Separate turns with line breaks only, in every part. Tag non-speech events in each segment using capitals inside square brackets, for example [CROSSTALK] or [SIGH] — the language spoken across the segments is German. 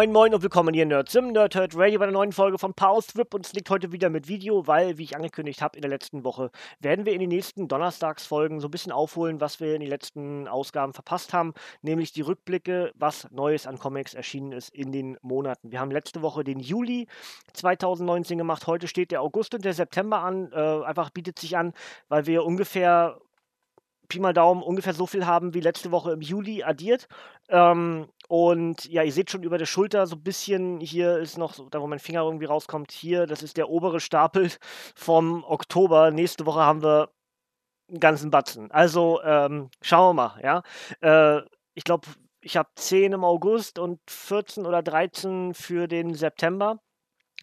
Moin Moin und willkommen hier Nerds im Nerdhurt Radio bei einer neuen Folge von Pause Strip. Und es liegt heute wieder mit Video, weil, wie ich angekündigt habe in der letzten Woche, werden wir in den nächsten Donnerstagsfolgen so ein bisschen aufholen, was wir in den letzten Ausgaben verpasst haben, nämlich die Rückblicke, was Neues an Comics erschienen ist in den Monaten. Wir haben letzte Woche den Juli 2019 gemacht, heute steht der August und der September an, äh, einfach bietet sich an, weil wir ungefähr Pi mal Daumen ungefähr so viel haben wie letzte Woche im Juli addiert. Ähm, und ja, ihr seht schon über der Schulter so ein bisschen, hier ist noch, so, da wo mein Finger irgendwie rauskommt, hier, das ist der obere Stapel [LAUGHS] vom Oktober. Nächste Woche haben wir einen ganzen Batzen. Also ähm, schauen wir mal, ja. Äh, ich glaube, ich habe 10 im August und 14 oder 13 für den September.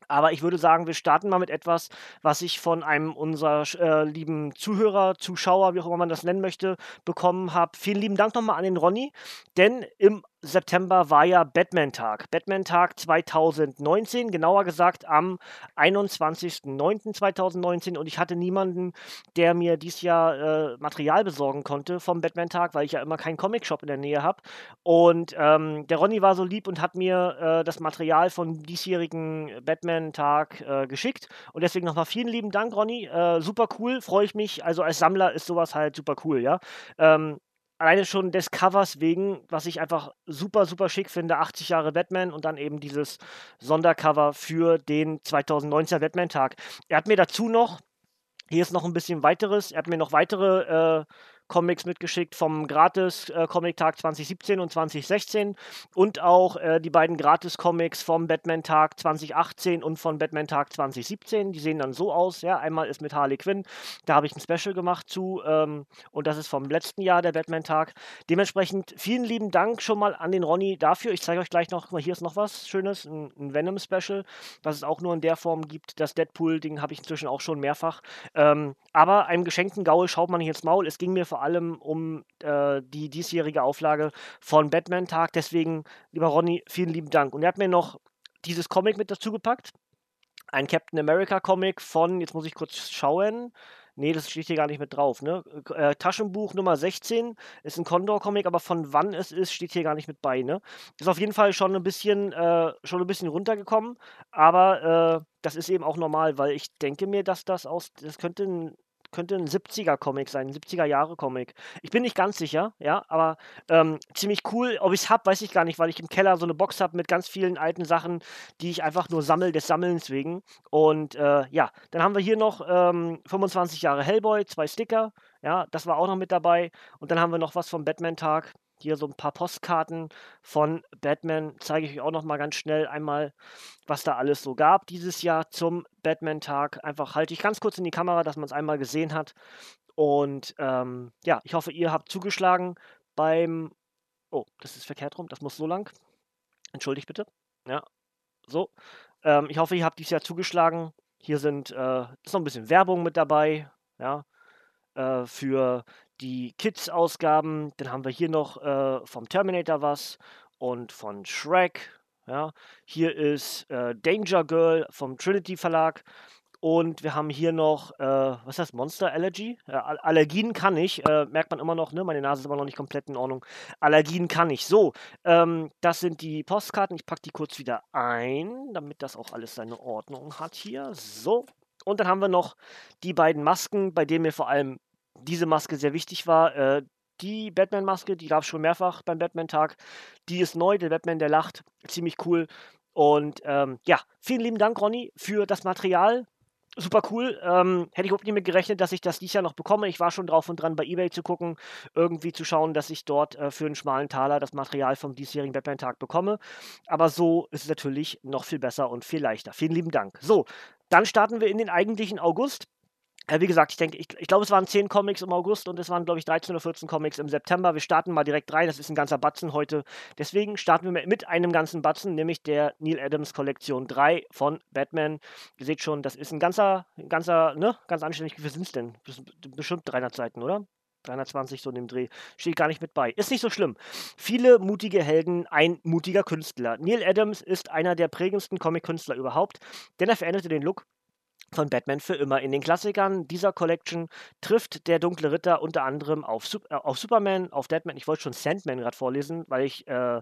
Aber ich würde sagen, wir starten mal mit etwas, was ich von einem unserer äh, lieben Zuhörer, Zuschauer, wie auch immer man das nennen möchte, bekommen habe. Vielen lieben Dank nochmal an den Ronny, denn im September war ja Batman-Tag. Batman-Tag 2019, genauer gesagt am 21.09.2019. Und ich hatte niemanden, der mir dieses Jahr äh, Material besorgen konnte vom Batman-Tag, weil ich ja immer keinen Comic-Shop in der Nähe habe. Und ähm, der Ronny war so lieb und hat mir äh, das Material von diesjährigen Batman-Tag äh, geschickt. Und deswegen nochmal vielen lieben Dank, Ronny. Äh, super cool, freue ich mich. Also als Sammler ist sowas halt super cool, ja. Ähm, alleine schon des Covers wegen, was ich einfach super, super schick finde, 80 Jahre Batman und dann eben dieses Sondercover für den 2019er Batman-Tag. Er hat mir dazu noch, hier ist noch ein bisschen weiteres, er hat mir noch weitere äh, Comics mitgeschickt vom Gratis-Comic-Tag äh, 2017 und 2016 und auch äh, die beiden Gratis-Comics vom Batman-Tag 2018 und von Batman-Tag 2017. Die sehen dann so aus. Ja, einmal ist mit Harley Quinn, da habe ich ein Special gemacht zu ähm, und das ist vom letzten Jahr der Batman-Tag. Dementsprechend vielen lieben Dank schon mal an den Ronny dafür. Ich zeige euch gleich noch, hier ist noch was Schönes, ein, ein Venom-Special, was es auch nur in der Form gibt. Das Deadpool-Ding habe ich inzwischen auch schon mehrfach. Ähm, aber einem geschenkten Gaul schaut man nicht ins Maul. Es ging mir vor vor allem um äh, die diesjährige Auflage von Batman Tag. Deswegen, lieber Ronny, vielen lieben Dank. Und er hat mir noch dieses Comic mit dazu gepackt. Ein Captain America Comic von, jetzt muss ich kurz schauen. Nee, das steht hier gar nicht mit drauf. Ne? Äh, Taschenbuch Nummer 16 ist ein Condor-Comic, aber von wann es ist, steht hier gar nicht mit bei. Ne? Ist auf jeden Fall schon ein bisschen, äh, schon ein bisschen runtergekommen, aber äh, das ist eben auch normal, weil ich denke mir, dass das aus, das könnte ein könnte ein 70er-Comic sein, ein 70er-Jahre-Comic. Ich bin nicht ganz sicher, ja, aber ähm, ziemlich cool. Ob ich es habe, weiß ich gar nicht, weil ich im Keller so eine Box habe mit ganz vielen alten Sachen, die ich einfach nur sammle, des Sammelns wegen. Und äh, ja, dann haben wir hier noch ähm, 25 Jahre Hellboy, zwei Sticker, ja, das war auch noch mit dabei. Und dann haben wir noch was vom Batman-Tag. Hier so ein paar Postkarten von Batman. Zeige ich euch auch noch mal ganz schnell einmal, was da alles so gab dieses Jahr zum Batman-Tag. Einfach halte ich ganz kurz in die Kamera, dass man es einmal gesehen hat. Und ähm, ja, ich hoffe, ihr habt zugeschlagen beim. Oh, das ist verkehrt rum. Das muss so lang. Entschuldigt bitte. Ja, so. Ähm, ich hoffe, ihr habt dieses Jahr zugeschlagen. Hier sind äh, ist noch ein bisschen Werbung mit dabei. Ja, äh, für die Kids-Ausgaben. Dann haben wir hier noch äh, vom Terminator was und von Shrek. Ja. Hier ist äh, Danger Girl vom Trinity Verlag. Und wir haben hier noch, äh, was heißt Monster Allergy? Äh, Allergien kann ich, äh, merkt man immer noch, ne? Meine Nase ist immer noch nicht komplett in Ordnung. Allergien kann ich. So, ähm, das sind die Postkarten. Ich packe die kurz wieder ein, damit das auch alles seine Ordnung hat hier. So. Und dann haben wir noch die beiden Masken, bei denen mir vor allem diese Maske sehr wichtig war. Äh, die Batman-Maske, die gab es schon mehrfach beim Batman-Tag. Die ist neu, der Batman, der lacht. Ziemlich cool. Und ähm, ja, vielen lieben Dank, Ronny, für das Material. Super cool. Ähm, hätte ich überhaupt nicht mit gerechnet, dass ich das dieses Jahr noch bekomme. Ich war schon drauf und dran, bei Ebay zu gucken, irgendwie zu schauen, dass ich dort äh, für einen schmalen Taler das Material vom diesjährigen Batman-Tag bekomme. Aber so ist es natürlich noch viel besser und viel leichter. Vielen lieben Dank. So, dann starten wir in den eigentlichen August. Ja, wie gesagt, ich denke, ich, ich glaube, es waren 10 Comics im August und es waren, glaube ich, 13 oder 14 Comics im September. Wir starten mal direkt rein, das ist ein ganzer Batzen heute. Deswegen starten wir mit einem ganzen Batzen, nämlich der Neil Adams Kollektion 3 von Batman. Ihr seht schon, das ist ein ganzer, ein ganzer, ne, ganz anständig. Wie viel sind es denn? Bestimmt 300 Seiten, oder? 320 so in dem Dreh. Steht gar nicht mit bei. Ist nicht so schlimm. Viele mutige Helden, ein mutiger Künstler. Neil Adams ist einer der prägendsten Comic-Künstler überhaupt, denn er veränderte den Look von Batman für immer. In den Klassikern dieser Collection trifft der Dunkle Ritter unter anderem auf, äh, auf Superman, auf Deadman. Ich wollte schon Sandman gerade vorlesen, weil ich äh,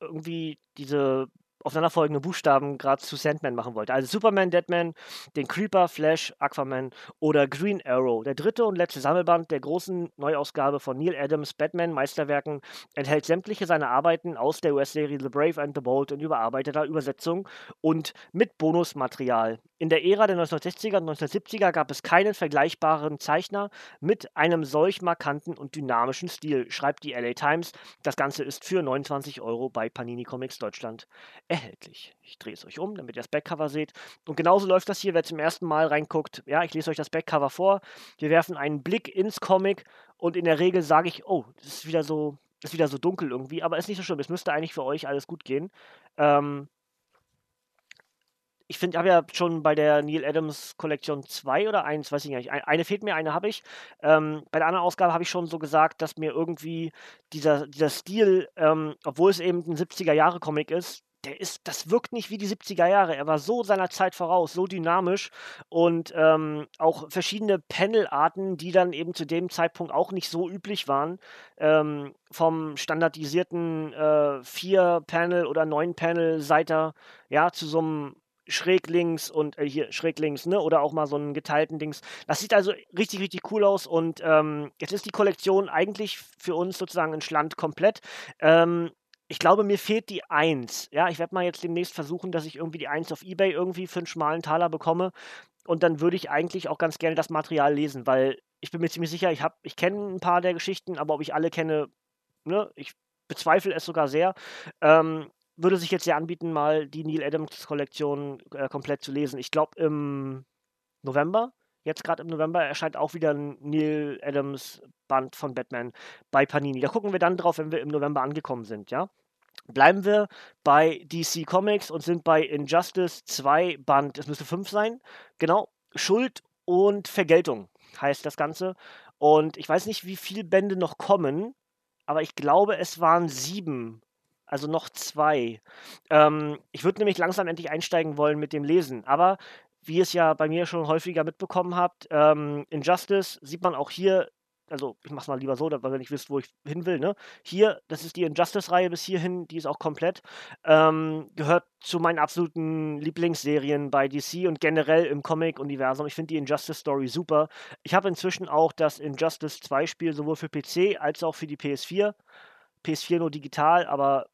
irgendwie diese aufeinanderfolgende Buchstaben gerade zu Sandman machen wollte. Also Superman, Deadman, den Creeper, Flash, Aquaman oder Green Arrow. Der dritte und letzte Sammelband der großen Neuausgabe von Neil Adams Batman Meisterwerken enthält sämtliche seiner Arbeiten aus der US-Serie The Brave and the Bold in überarbeiteter Übersetzung und mit Bonusmaterial. In der Ära der 1960er und 1970er gab es keinen vergleichbaren Zeichner mit einem solch markanten und dynamischen Stil, schreibt die LA Times. Das Ganze ist für 29 Euro bei Panini Comics Deutschland erhältlich. Ich drehe es euch um, damit ihr das Backcover seht. Und genauso läuft das hier, wer zum ersten Mal reinguckt. Ja, ich lese euch das Backcover vor. Wir werfen einen Blick ins Comic und in der Regel sage ich, oh, das ist wieder so, ist wieder so dunkel irgendwie, aber ist nicht so schlimm. Es müsste eigentlich für euch alles gut gehen. Ähm, ich finde, ich habe ja schon bei der Neil Adams Kollektion zwei oder eins, weiß ich nicht. Eine fehlt mir, eine habe ich. Ähm, bei der anderen Ausgabe habe ich schon so gesagt, dass mir irgendwie dieser, dieser Stil, ähm, obwohl es eben ein 70er-Jahre-Comic ist, der ist, das wirkt nicht wie die 70er Jahre. Er war so seiner Zeit voraus, so dynamisch und ähm, auch verschiedene Panelarten, die dann eben zu dem Zeitpunkt auch nicht so üblich waren. Ähm, vom standardisierten äh, vier Panel oder neun Panel Seiter, ja, zu so einem schräg links und äh, hier schräg links, ne? Oder auch mal so einen geteilten Dings. Das sieht also richtig, richtig cool aus und ähm, jetzt ist die Kollektion eigentlich für uns sozusagen in Schland komplett. Ähm, ich glaube, mir fehlt die 1. Ja, ich werde mal jetzt demnächst versuchen, dass ich irgendwie die 1 auf Ebay irgendwie für einen schmalen Taler bekomme. Und dann würde ich eigentlich auch ganz gerne das Material lesen, weil ich bin mir ziemlich sicher, ich, ich kenne ein paar der Geschichten, aber ob ich alle kenne, ne, ich bezweifle es sogar sehr. Ähm, würde sich jetzt ja anbieten, mal die Neil Adams Kollektion äh, komplett zu lesen. Ich glaube im November, jetzt gerade im November, erscheint auch wieder ein Neil Adams Band von Batman bei Panini. Da gucken wir dann drauf, wenn wir im November angekommen sind, ja. Bleiben wir bei DC Comics und sind bei Injustice 2 Band, es müsste 5 sein, genau, Schuld und Vergeltung heißt das Ganze. Und ich weiß nicht, wie viele Bände noch kommen, aber ich glaube, es waren sieben also noch zwei. Ähm, ich würde nämlich langsam endlich einsteigen wollen mit dem Lesen, aber wie ihr es ja bei mir schon häufiger mitbekommen habt, ähm, Injustice sieht man auch hier, also ich mach's mal lieber so, weil ihr nicht wisst, wo ich hin will, ne? Hier, das ist die Injustice-Reihe bis hierhin, die ist auch komplett. Ähm, gehört zu meinen absoluten Lieblingsserien bei DC und generell im Comic-Universum. Ich finde die Injustice-Story super. Ich habe inzwischen auch das Injustice 2-Spiel sowohl für PC als auch für die PS4. PS4 nur digital, aber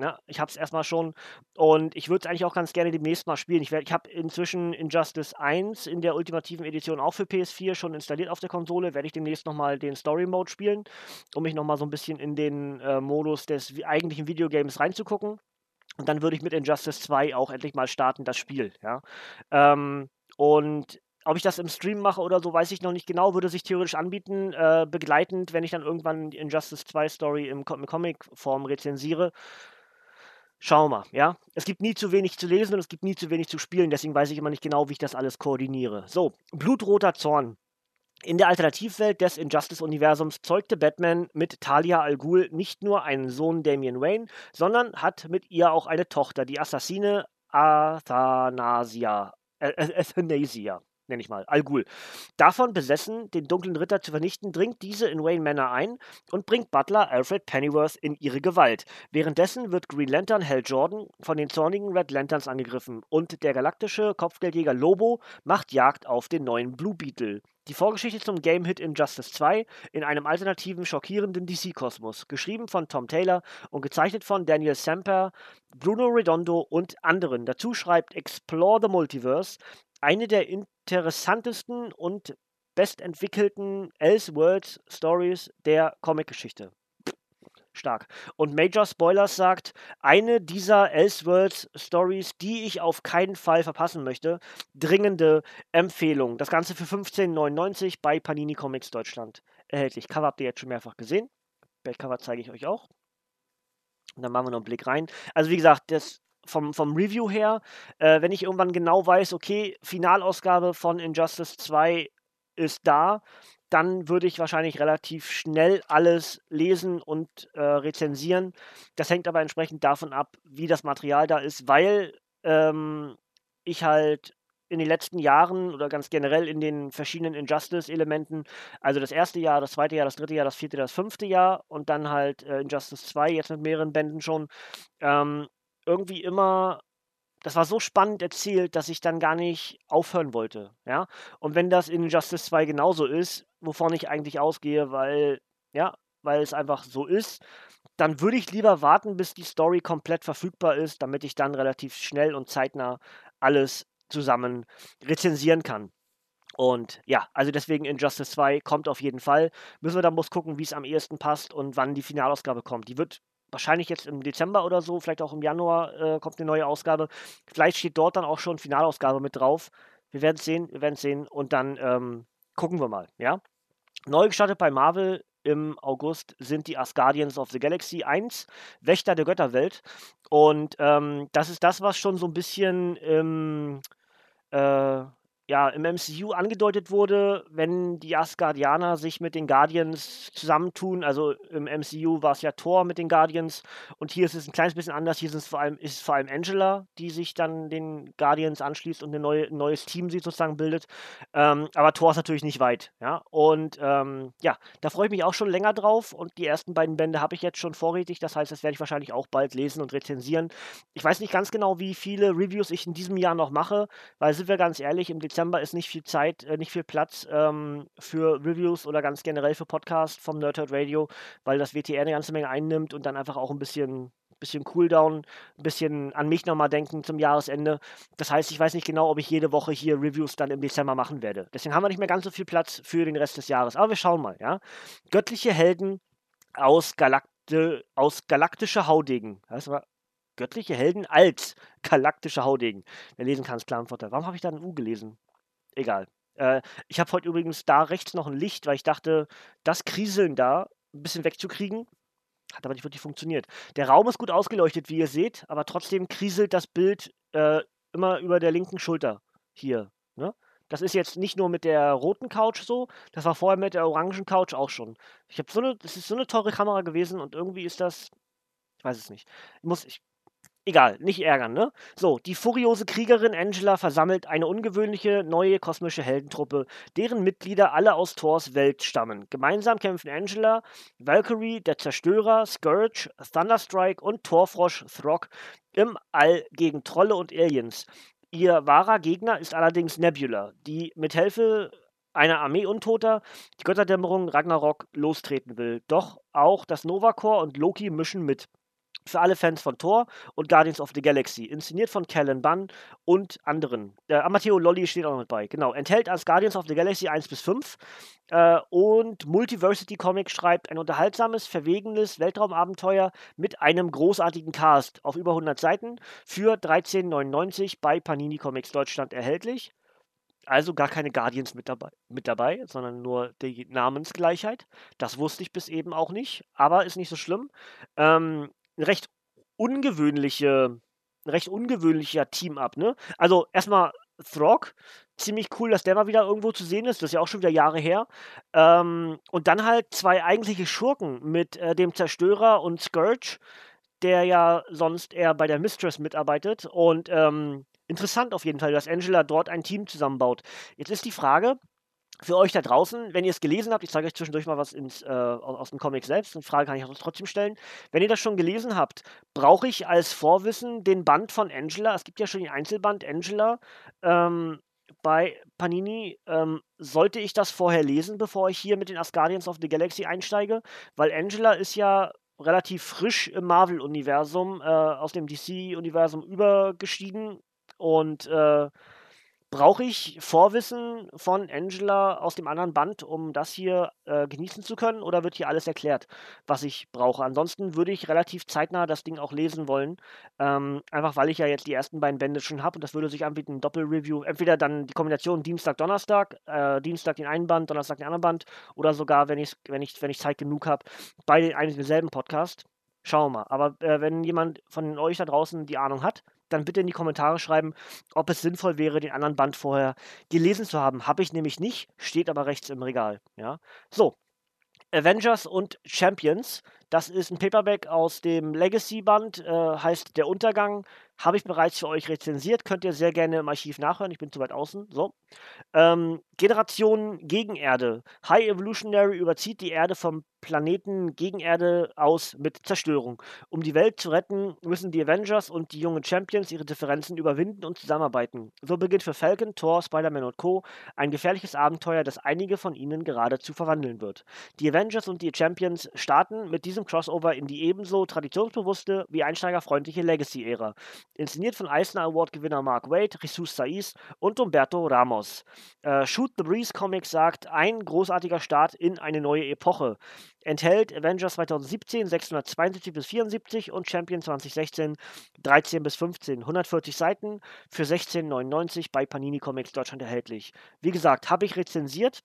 ja, ich habe es erstmal schon und ich würde es eigentlich auch ganz gerne demnächst mal spielen. Ich, ich habe inzwischen Injustice 1 in der ultimativen Edition auch für PS4 schon installiert auf der Konsole. Werde ich demnächst nochmal den Story Mode spielen, um mich nochmal so ein bisschen in den äh, Modus des eigentlichen Videogames reinzugucken. Und dann würde ich mit Injustice 2 auch endlich mal starten, das Spiel. Ja. Ähm, und ob ich das im Stream mache oder so, weiß ich noch nicht genau. Würde sich theoretisch anbieten, äh, begleitend, wenn ich dann irgendwann Injustice 2 Story im Comic-Form rezensiere. Schauen wir mal, ja. Es gibt nie zu wenig zu lesen und es gibt nie zu wenig zu spielen, deswegen weiß ich immer nicht genau, wie ich das alles koordiniere. So, blutroter Zorn. In der Alternativwelt des Injustice-Universums zeugte Batman mit Talia al Ghul nicht nur einen Sohn Damian Wayne, sondern hat mit ihr auch eine Tochter, die Assassine Athanasia. Äh, Athanasia nenne ich mal, Al Ghul. Davon besessen, den dunklen Ritter zu vernichten, dringt diese in Wayne Manor ein und bringt Butler Alfred Pennyworth in ihre Gewalt. Währenddessen wird Green Lantern Hal Jordan von den zornigen Red Lanterns angegriffen und der galaktische Kopfgeldjäger Lobo macht Jagd auf den neuen Blue Beetle. Die Vorgeschichte zum Game-Hit Injustice 2 in einem alternativen, schockierenden DC-Kosmos, geschrieben von Tom Taylor und gezeichnet von Daniel Samper, Bruno Redondo und anderen. Dazu schreibt Explore the Multiverse eine der interessantesten und bestentwickelten Elseworlds Stories der Comicgeschichte. stark. Und Major Spoilers sagt, eine dieser Elseworlds-Stories, die ich auf keinen Fall verpassen möchte. Dringende Empfehlung. Das Ganze für 15,99 bei Panini Comics Deutschland erhältlich. Cover habt ihr jetzt schon mehrfach gesehen. Backcover zeige ich euch auch. Und dann machen wir noch einen Blick rein. Also wie gesagt, das vom, vom Review her, äh, wenn ich irgendwann genau weiß, okay, Finalausgabe von Injustice 2 ist da, dann würde ich wahrscheinlich relativ schnell alles lesen und äh, rezensieren. Das hängt aber entsprechend davon ab, wie das Material da ist, weil ähm, ich halt in den letzten Jahren oder ganz generell in den verschiedenen Injustice-Elementen, also das erste Jahr, das zweite Jahr, das dritte Jahr, das vierte, das fünfte Jahr und dann halt äh, Injustice 2, jetzt mit mehreren Bänden schon, ähm, irgendwie immer das war so spannend erzählt, dass ich dann gar nicht aufhören wollte, ja? Und wenn das in Injustice 2 genauso ist, wovon ich eigentlich ausgehe, weil ja, weil es einfach so ist, dann würde ich lieber warten, bis die Story komplett verfügbar ist, damit ich dann relativ schnell und zeitnah alles zusammen rezensieren kann. Und ja, also deswegen Injustice 2 kommt auf jeden Fall. Müssen wir dann bloß gucken, wie es am ehesten passt und wann die Finalausgabe kommt. Die wird wahrscheinlich jetzt im Dezember oder so, vielleicht auch im Januar äh, kommt eine neue Ausgabe. Vielleicht steht dort dann auch schon Finalausgabe mit drauf. Wir werden es sehen, wir werden es sehen und dann ähm, gucken wir mal, ja. Neu gestartet bei Marvel im August sind die Asgardians of the Galaxy 1, Wächter der Götterwelt. Und ähm, das ist das, was schon so ein bisschen im äh, ja, im MCU angedeutet wurde, wenn die Asgardianer sich mit den Guardians zusammentun, also im MCU war es ja Thor mit den Guardians und hier ist es ein kleines bisschen anders, hier ist es vor allem, ist es vor allem Angela, die sich dann den Guardians anschließt und neue, ein neues Team sie sozusagen bildet, ähm, aber Thor ist natürlich nicht weit, ja, und ähm, ja, da freue ich mich auch schon länger drauf und die ersten beiden Bände habe ich jetzt schon vorrätig, das heißt, das werde ich wahrscheinlich auch bald lesen und rezensieren. Ich weiß nicht ganz genau, wie viele Reviews ich in diesem Jahr noch mache, weil sind wir ganz ehrlich, im Dezember Dezember ist nicht viel Zeit, äh, nicht viel Platz ähm, für Reviews oder ganz generell für Podcasts vom Nerdhurt Radio, weil das WTR eine ganze Menge einnimmt und dann einfach auch ein bisschen bisschen Cooldown, ein bisschen an mich nochmal denken zum Jahresende. Das heißt, ich weiß nicht genau, ob ich jede Woche hier Reviews dann im Dezember machen werde. Deswegen haben wir nicht mehr ganz so viel Platz für den Rest des Jahres. Aber wir schauen mal, ja. Göttliche Helden aus, Galakte, aus galaktischer Haudegen. Das war göttliche Helden als galaktische Haudegen. Wer lesen kann, ist klar. Warum habe ich da ein U gelesen? Egal. Äh, ich habe heute übrigens da rechts noch ein Licht, weil ich dachte, das Kriseln da ein bisschen wegzukriegen. Hat aber nicht wirklich funktioniert. Der Raum ist gut ausgeleuchtet, wie ihr seht, aber trotzdem kriselt das Bild äh, immer über der linken Schulter hier. Ne? Das ist jetzt nicht nur mit der roten Couch so, das war vorher mit der orangen Couch auch schon. Ich habe so eine, das ist so eine teure Kamera gewesen und irgendwie ist das, ich weiß es nicht. Ich muss, ich Egal, nicht ärgern, ne? So, die furiose Kriegerin Angela versammelt eine ungewöhnliche neue kosmische Heldentruppe, deren Mitglieder alle aus Thors Welt stammen. Gemeinsam kämpfen Angela, Valkyrie, der Zerstörer, Scourge, Thunderstrike und Torfrosch Throg im All gegen Trolle und Aliens. Ihr wahrer Gegner ist allerdings Nebula, die mit Hilfe einer Armee Untoter die Götterdämmerung Ragnarok lostreten will. Doch auch das Nova Corps und Loki mischen mit für alle Fans von Thor und Guardians of the Galaxy. Inszeniert von Callan Bunn und anderen. Äh, Amateo Lolly steht auch noch mit bei. Genau. Enthält als Guardians of the Galaxy 1 bis 5. Äh, und Multiversity Comic schreibt ein unterhaltsames, verwegenes Weltraumabenteuer mit einem großartigen Cast auf über 100 Seiten für 13,99 bei Panini Comics Deutschland erhältlich. Also gar keine Guardians mit dabei, mit dabei, sondern nur die Namensgleichheit. Das wusste ich bis eben auch nicht, aber ist nicht so schlimm. Ähm, recht ungewöhnliche, ein recht ungewöhnlicher Team-Up, ne? Also erstmal Throg, ziemlich cool, dass der mal wieder irgendwo zu sehen ist, das ist ja auch schon wieder Jahre her. Ähm, und dann halt zwei eigentliche Schurken mit äh, dem Zerstörer und Scourge, der ja sonst eher bei der Mistress mitarbeitet. Und ähm, interessant auf jeden Fall, dass Angela dort ein Team zusammenbaut. Jetzt ist die Frage, für euch da draußen, wenn ihr es gelesen habt, ich zeige euch zwischendurch mal was ins, äh, aus dem Comic selbst, eine Frage kann ich auch trotzdem stellen. Wenn ihr das schon gelesen habt, brauche ich als Vorwissen den Band von Angela, es gibt ja schon den Einzelband Angela ähm, bei Panini, ähm, sollte ich das vorher lesen, bevor ich hier mit den Asgardians of the Galaxy einsteige? Weil Angela ist ja relativ frisch im Marvel-Universum, äh, aus dem DC-Universum übergestiegen und äh, Brauche ich Vorwissen von Angela aus dem anderen Band, um das hier äh, genießen zu können, oder wird hier alles erklärt, was ich brauche? Ansonsten würde ich relativ zeitnah das Ding auch lesen wollen, ähm, einfach weil ich ja jetzt die ersten beiden Bände schon habe und das würde sich anbieten, ein Doppelreview. Entweder dann die Kombination Dienstag, Donnerstag, äh, Dienstag den einen Band, Donnerstag den anderen Band, oder sogar, wenn, wenn, ich, wenn ich Zeit genug habe, bei einem denselben Podcast. Schauen wir mal. Aber äh, wenn jemand von euch da draußen die Ahnung hat, dann bitte in die Kommentare schreiben, ob es sinnvoll wäre, den anderen Band vorher gelesen zu haben. Habe ich nämlich nicht, steht aber rechts im Regal. Ja? So, Avengers und Champions. Das ist ein Paperback aus dem Legacy-Band, äh, heißt Der Untergang. Habe ich bereits für euch rezensiert. Könnt ihr sehr gerne im Archiv nachhören. Ich bin zu weit außen. So. Ähm, Generation Gegenerde. High Evolutionary überzieht die Erde vom Planeten Gegenerde aus mit Zerstörung. Um die Welt zu retten, müssen die Avengers und die jungen Champions ihre Differenzen überwinden und zusammenarbeiten. So beginnt für Falcon, Thor, Spider-Man und Co. ein gefährliches Abenteuer, das einige von ihnen geradezu verwandeln wird. Die Avengers und die Champions starten mit diesem Crossover in die ebenso traditionsbewusste wie einsteigerfreundliche Legacy-Ära. Inszeniert von Eisner Award-Gewinner Mark Waid, Jesus Saiz und Umberto Ramos. Äh, Shoot the Breeze Comics sagt, ein großartiger Start in eine neue Epoche enthält Avengers 2017 672 bis 74 und Champion 2016 13 bis 15. 140 Seiten für 16,99 bei Panini Comics Deutschland erhältlich. Wie gesagt, habe ich rezensiert,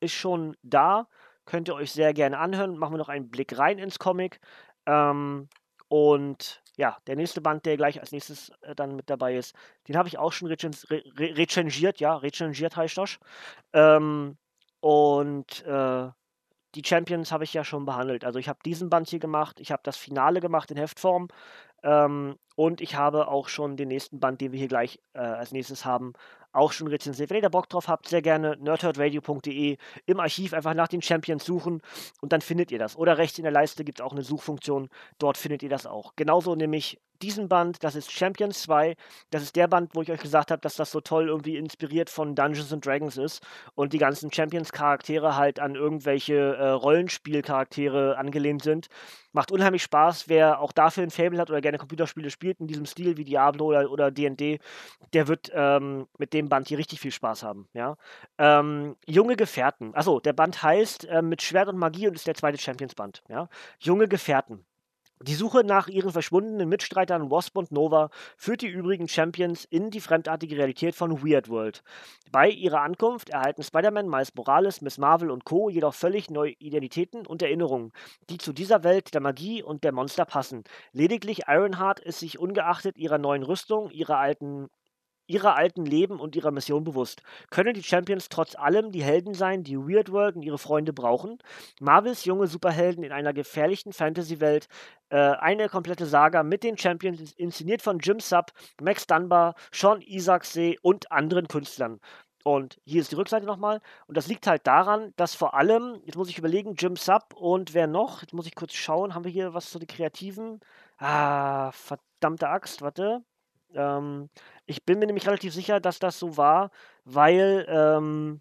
ist schon da, könnt ihr euch sehr gerne anhören. Machen wir noch einen Blick rein ins Comic. Ähm, und ja, der nächste Band, der gleich als nächstes äh, dann mit dabei ist, den habe ich auch schon recensiert, ja, recensiert heißt das. Ähm, und äh, die Champions habe ich ja schon behandelt. Also ich habe diesen Band hier gemacht, ich habe das Finale gemacht in Heftform ähm, und ich habe auch schon den nächsten Band, den wir hier gleich äh, als nächstes haben, auch schon rezensiert. Wenn ihr da Bock drauf habt, sehr gerne nerdherdradio.de im Archiv einfach nach den Champions suchen und dann findet ihr das. Oder rechts in der Leiste gibt es auch eine Suchfunktion, dort findet ihr das auch. Genauso nämlich diesen Band, das ist Champions 2. Das ist der Band, wo ich euch gesagt habe, dass das so toll irgendwie inspiriert von Dungeons and Dragons ist und die ganzen Champions-Charaktere halt an irgendwelche äh, Rollenspiel-Charaktere angelehnt sind. Macht unheimlich Spaß. Wer auch dafür ein Fable hat oder gerne Computerspiele spielt in diesem Stil wie Diablo oder D&D, der wird ähm, mit dem Band hier richtig viel Spaß haben. Ja? Ähm, junge Gefährten. Achso, der Band heißt äh, mit Schwert und Magie und ist der zweite Champions-Band. Ja? Junge Gefährten. Die Suche nach ihren verschwundenen Mitstreitern Wasp und Nova führt die übrigen Champions in die fremdartige Realität von Weird World. Bei ihrer Ankunft erhalten Spider-Man, Miles Morales, Miss Marvel und Co. jedoch völlig neue Identitäten und Erinnerungen, die zu dieser Welt der Magie und der Monster passen. Lediglich Ironheart ist sich ungeachtet ihrer neuen Rüstung, ihrer alten ihrer alten Leben und ihrer Mission bewusst. Können die Champions trotz allem die Helden sein, die Weird World und ihre Freunde brauchen? Marvels junge Superhelden in einer gefährlichen Fantasy-Welt. Äh, eine komplette Saga mit den Champions, inszeniert von Jim Sub, Max Dunbar, Sean Isaacsee und anderen Künstlern. Und hier ist die Rückseite nochmal. Und das liegt halt daran, dass vor allem, jetzt muss ich überlegen, Jim Sub und wer noch? Jetzt muss ich kurz schauen, haben wir hier was zu den Kreativen? Ah, verdammte Axt, warte. Ähm, ich bin mir nämlich relativ sicher, dass das so war, weil, ähm,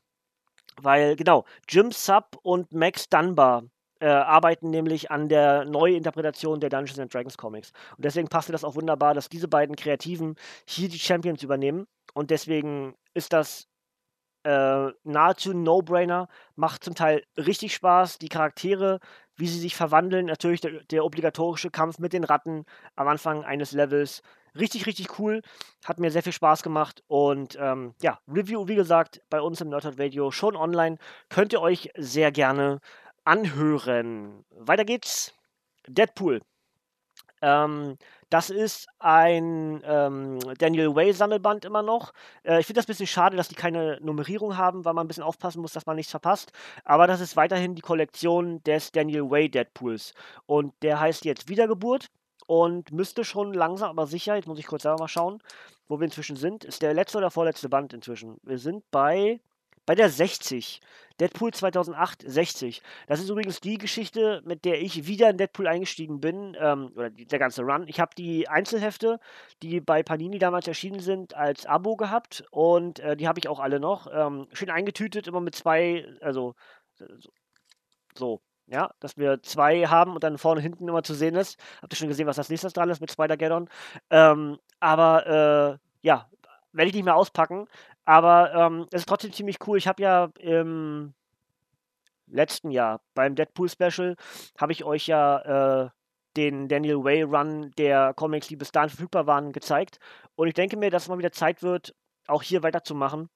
weil, genau, Jim Sub und Max Dunbar äh, arbeiten nämlich an der Neuinterpretation der Dungeons and Dragons Comics. Und deswegen passte das auch wunderbar, dass diese beiden Kreativen hier die Champions übernehmen. Und deswegen ist das äh, nahezu No-Brainer, macht zum Teil richtig Spaß. Die Charaktere, wie sie sich verwandeln, natürlich der, der obligatorische Kampf mit den Ratten am Anfang eines Levels Richtig, richtig cool. Hat mir sehr viel Spaß gemacht. Und ähm, ja, Review, wie gesagt, bei uns im Nerdhard Radio schon online. Könnt ihr euch sehr gerne anhören. Weiter geht's. Deadpool. Ähm, das ist ein ähm, Daniel Way Sammelband immer noch. Äh, ich finde das ein bisschen schade, dass die keine Nummerierung haben, weil man ein bisschen aufpassen muss, dass man nichts verpasst. Aber das ist weiterhin die Kollektion des Daniel Way Deadpools. Und der heißt jetzt Wiedergeburt und müsste schon langsam, aber sicher, jetzt muss ich kurz selber mal schauen, wo wir inzwischen sind. Ist der letzte oder vorletzte Band inzwischen? Wir sind bei, bei der 60. Deadpool 2008, 60. Das ist übrigens die Geschichte, mit der ich wieder in Deadpool eingestiegen bin, ähm, oder die, der ganze Run. Ich habe die Einzelhefte, die bei Panini damals erschienen sind, als Abo gehabt und äh, die habe ich auch alle noch. Ähm, schön eingetütet, immer mit zwei, also so, ja, dass wir zwei haben und dann vorne und hinten immer zu sehen ist. Habt ihr schon gesehen, was das nächste dran ist mit Spider-Geddon? Ähm, aber äh, ja, werde ich nicht mehr auspacken. Aber ähm, es ist trotzdem ziemlich cool. Ich habe ja im letzten Jahr beim Deadpool Special habe ich euch ja äh, den Daniel Way Run der Comics, die bis dahin verfügbar waren, gezeigt. Und ich denke mir, dass es mal wieder Zeit wird, auch hier weiterzumachen.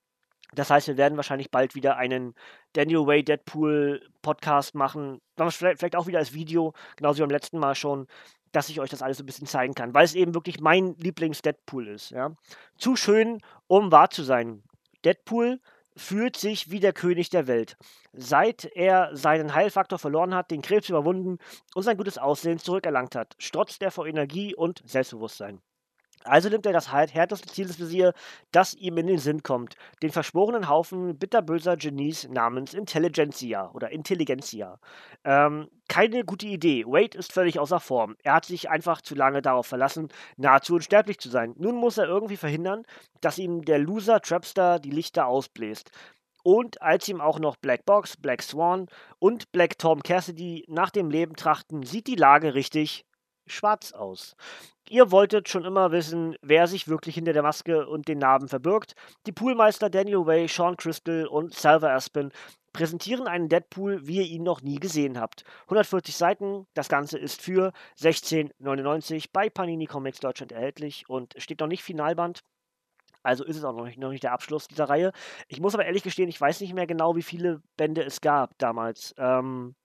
Das heißt, wir werden wahrscheinlich bald wieder einen Daniel Way Deadpool Podcast machen. Vielleicht auch wieder als Video, genauso wie beim letzten Mal schon, dass ich euch das alles so ein bisschen zeigen kann, weil es eben wirklich mein Lieblings-Deadpool ist. Ja? Zu schön, um wahr zu sein. Deadpool fühlt sich wie der König der Welt. Seit er seinen Heilfaktor verloren hat, den Krebs überwunden und sein gutes Aussehen zurückerlangt hat, strotzt er vor Energie und Selbstbewusstsein. Also nimmt er das härteste Ziel des Visier, das ihm in den Sinn kommt, den verschworenen Haufen bitterböser Genies namens Intelligentsia oder Intelligentsia. Ähm, keine gute Idee. Wade ist völlig außer Form. Er hat sich einfach zu lange darauf verlassen, nahezu unsterblich zu sein. Nun muss er irgendwie verhindern, dass ihm der Loser Trapster die Lichter ausbläst. Und als ihm auch noch Black Box, Black Swan und Black Tom Cassidy nach dem Leben trachten, sieht die Lage richtig schwarz aus. Ihr wolltet schon immer wissen, wer sich wirklich hinter der Maske und den Narben verbirgt. Die Poolmeister Daniel Way, Sean Crystal und Salva Aspen präsentieren einen Deadpool, wie ihr ihn noch nie gesehen habt. 140 Seiten, das Ganze ist für 16,99 bei Panini Comics Deutschland erhältlich und steht noch nicht Finalband. Also ist es auch noch nicht, noch nicht der Abschluss dieser Reihe. Ich muss aber ehrlich gestehen, ich weiß nicht mehr genau, wie viele Bände es gab damals. Ähm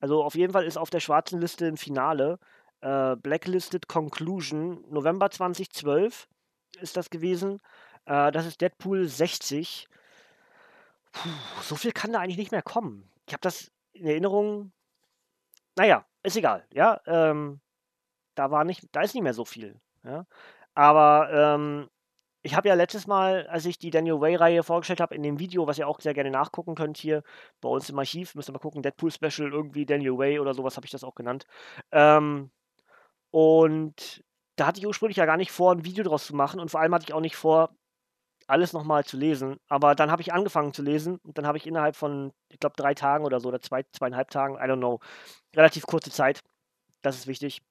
also auf jeden Fall ist auf der schwarzen Liste ein Finale. Äh, Blacklisted Conclusion, November 2012 ist das gewesen. Äh, das ist Deadpool 60. Puh, so viel kann da eigentlich nicht mehr kommen. Ich habe das in Erinnerung. Naja, ist egal. Ja, ähm, da war nicht, da ist nicht mehr so viel. Ja, aber ähm, ich habe ja letztes Mal, als ich die Daniel Way-Reihe vorgestellt habe, in dem Video, was ihr auch sehr gerne nachgucken könnt hier bei uns im Archiv, müsst ihr mal gucken, Deadpool Special, irgendwie Daniel Way oder sowas habe ich das auch genannt. Ähm, und da hatte ich ursprünglich ja gar nicht vor, ein Video draus zu machen und vor allem hatte ich auch nicht vor, alles nochmal zu lesen. Aber dann habe ich angefangen zu lesen und dann habe ich innerhalb von, ich glaube, drei Tagen oder so oder zwei, zweieinhalb Tagen, I don't know, relativ kurze Zeit, das ist wichtig,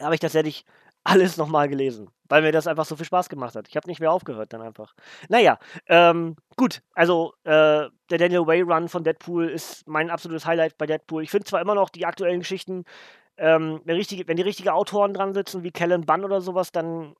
habe ich tatsächlich [LAUGHS] alles nochmal gelesen, weil mir das einfach so viel Spaß gemacht hat. Ich habe nicht mehr aufgehört dann einfach. Naja, ähm, gut, also äh, der Daniel Way Run von Deadpool ist mein absolutes Highlight bei Deadpool. Ich finde zwar immer noch die aktuellen Geschichten, ähm, wenn, richtige, wenn die richtigen Autoren dran sitzen, wie Kellen Bunn oder sowas, dann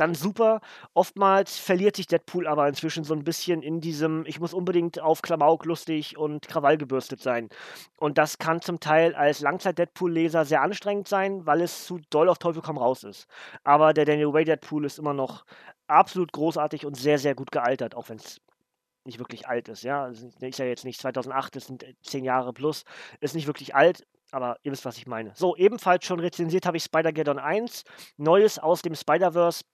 dann super. Oftmals verliert sich Deadpool aber inzwischen so ein bisschen in diesem, ich muss unbedingt auf Klamauk lustig und Krawall gebürstet sein. Und das kann zum Teil als Langzeit-Deadpool-Leser sehr anstrengend sein, weil es zu doll auf Teufel komm raus ist. Aber der Daniel Way Deadpool ist immer noch absolut großartig und sehr, sehr gut gealtert, auch wenn es nicht wirklich alt ist, ja. Es ist ja jetzt nicht 2008, es sind zehn Jahre plus, ist nicht wirklich alt, aber ihr wisst, was ich meine. So, ebenfalls schon rezensiert habe ich Spider-Geddon 1, Neues aus dem Spider-Verse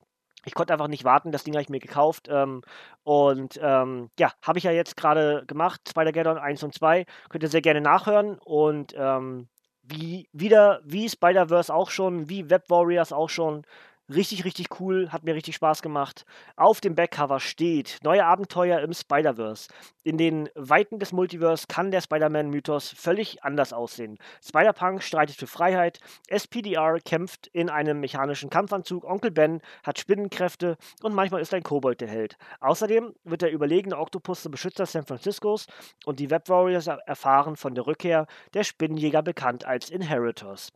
ich konnte einfach nicht warten, das Ding habe ich mir gekauft. Ähm, und ähm, ja, habe ich ja jetzt gerade gemacht. Spider-Geddon 1 und 2. Könnt ihr sehr gerne nachhören. Und ähm, wie wieder, wie Spider-Verse auch schon, wie Web Warriors auch schon, Richtig, richtig cool, hat mir richtig Spaß gemacht. Auf dem Backcover steht: Neue Abenteuer im Spider-Verse. In den Weiten des Multiverse kann der Spider-Man-Mythos völlig anders aussehen. Spider-Punk streitet für Freiheit, SPDR kämpft in einem mechanischen Kampfanzug, Onkel Ben hat Spinnenkräfte und manchmal ist ein Kobold der Held. Außerdem wird der überlegene Oktopus zum Beschützer San Franciscos und die Web Warriors erfahren von der Rückkehr der Spinnenjäger bekannt als Inheritors.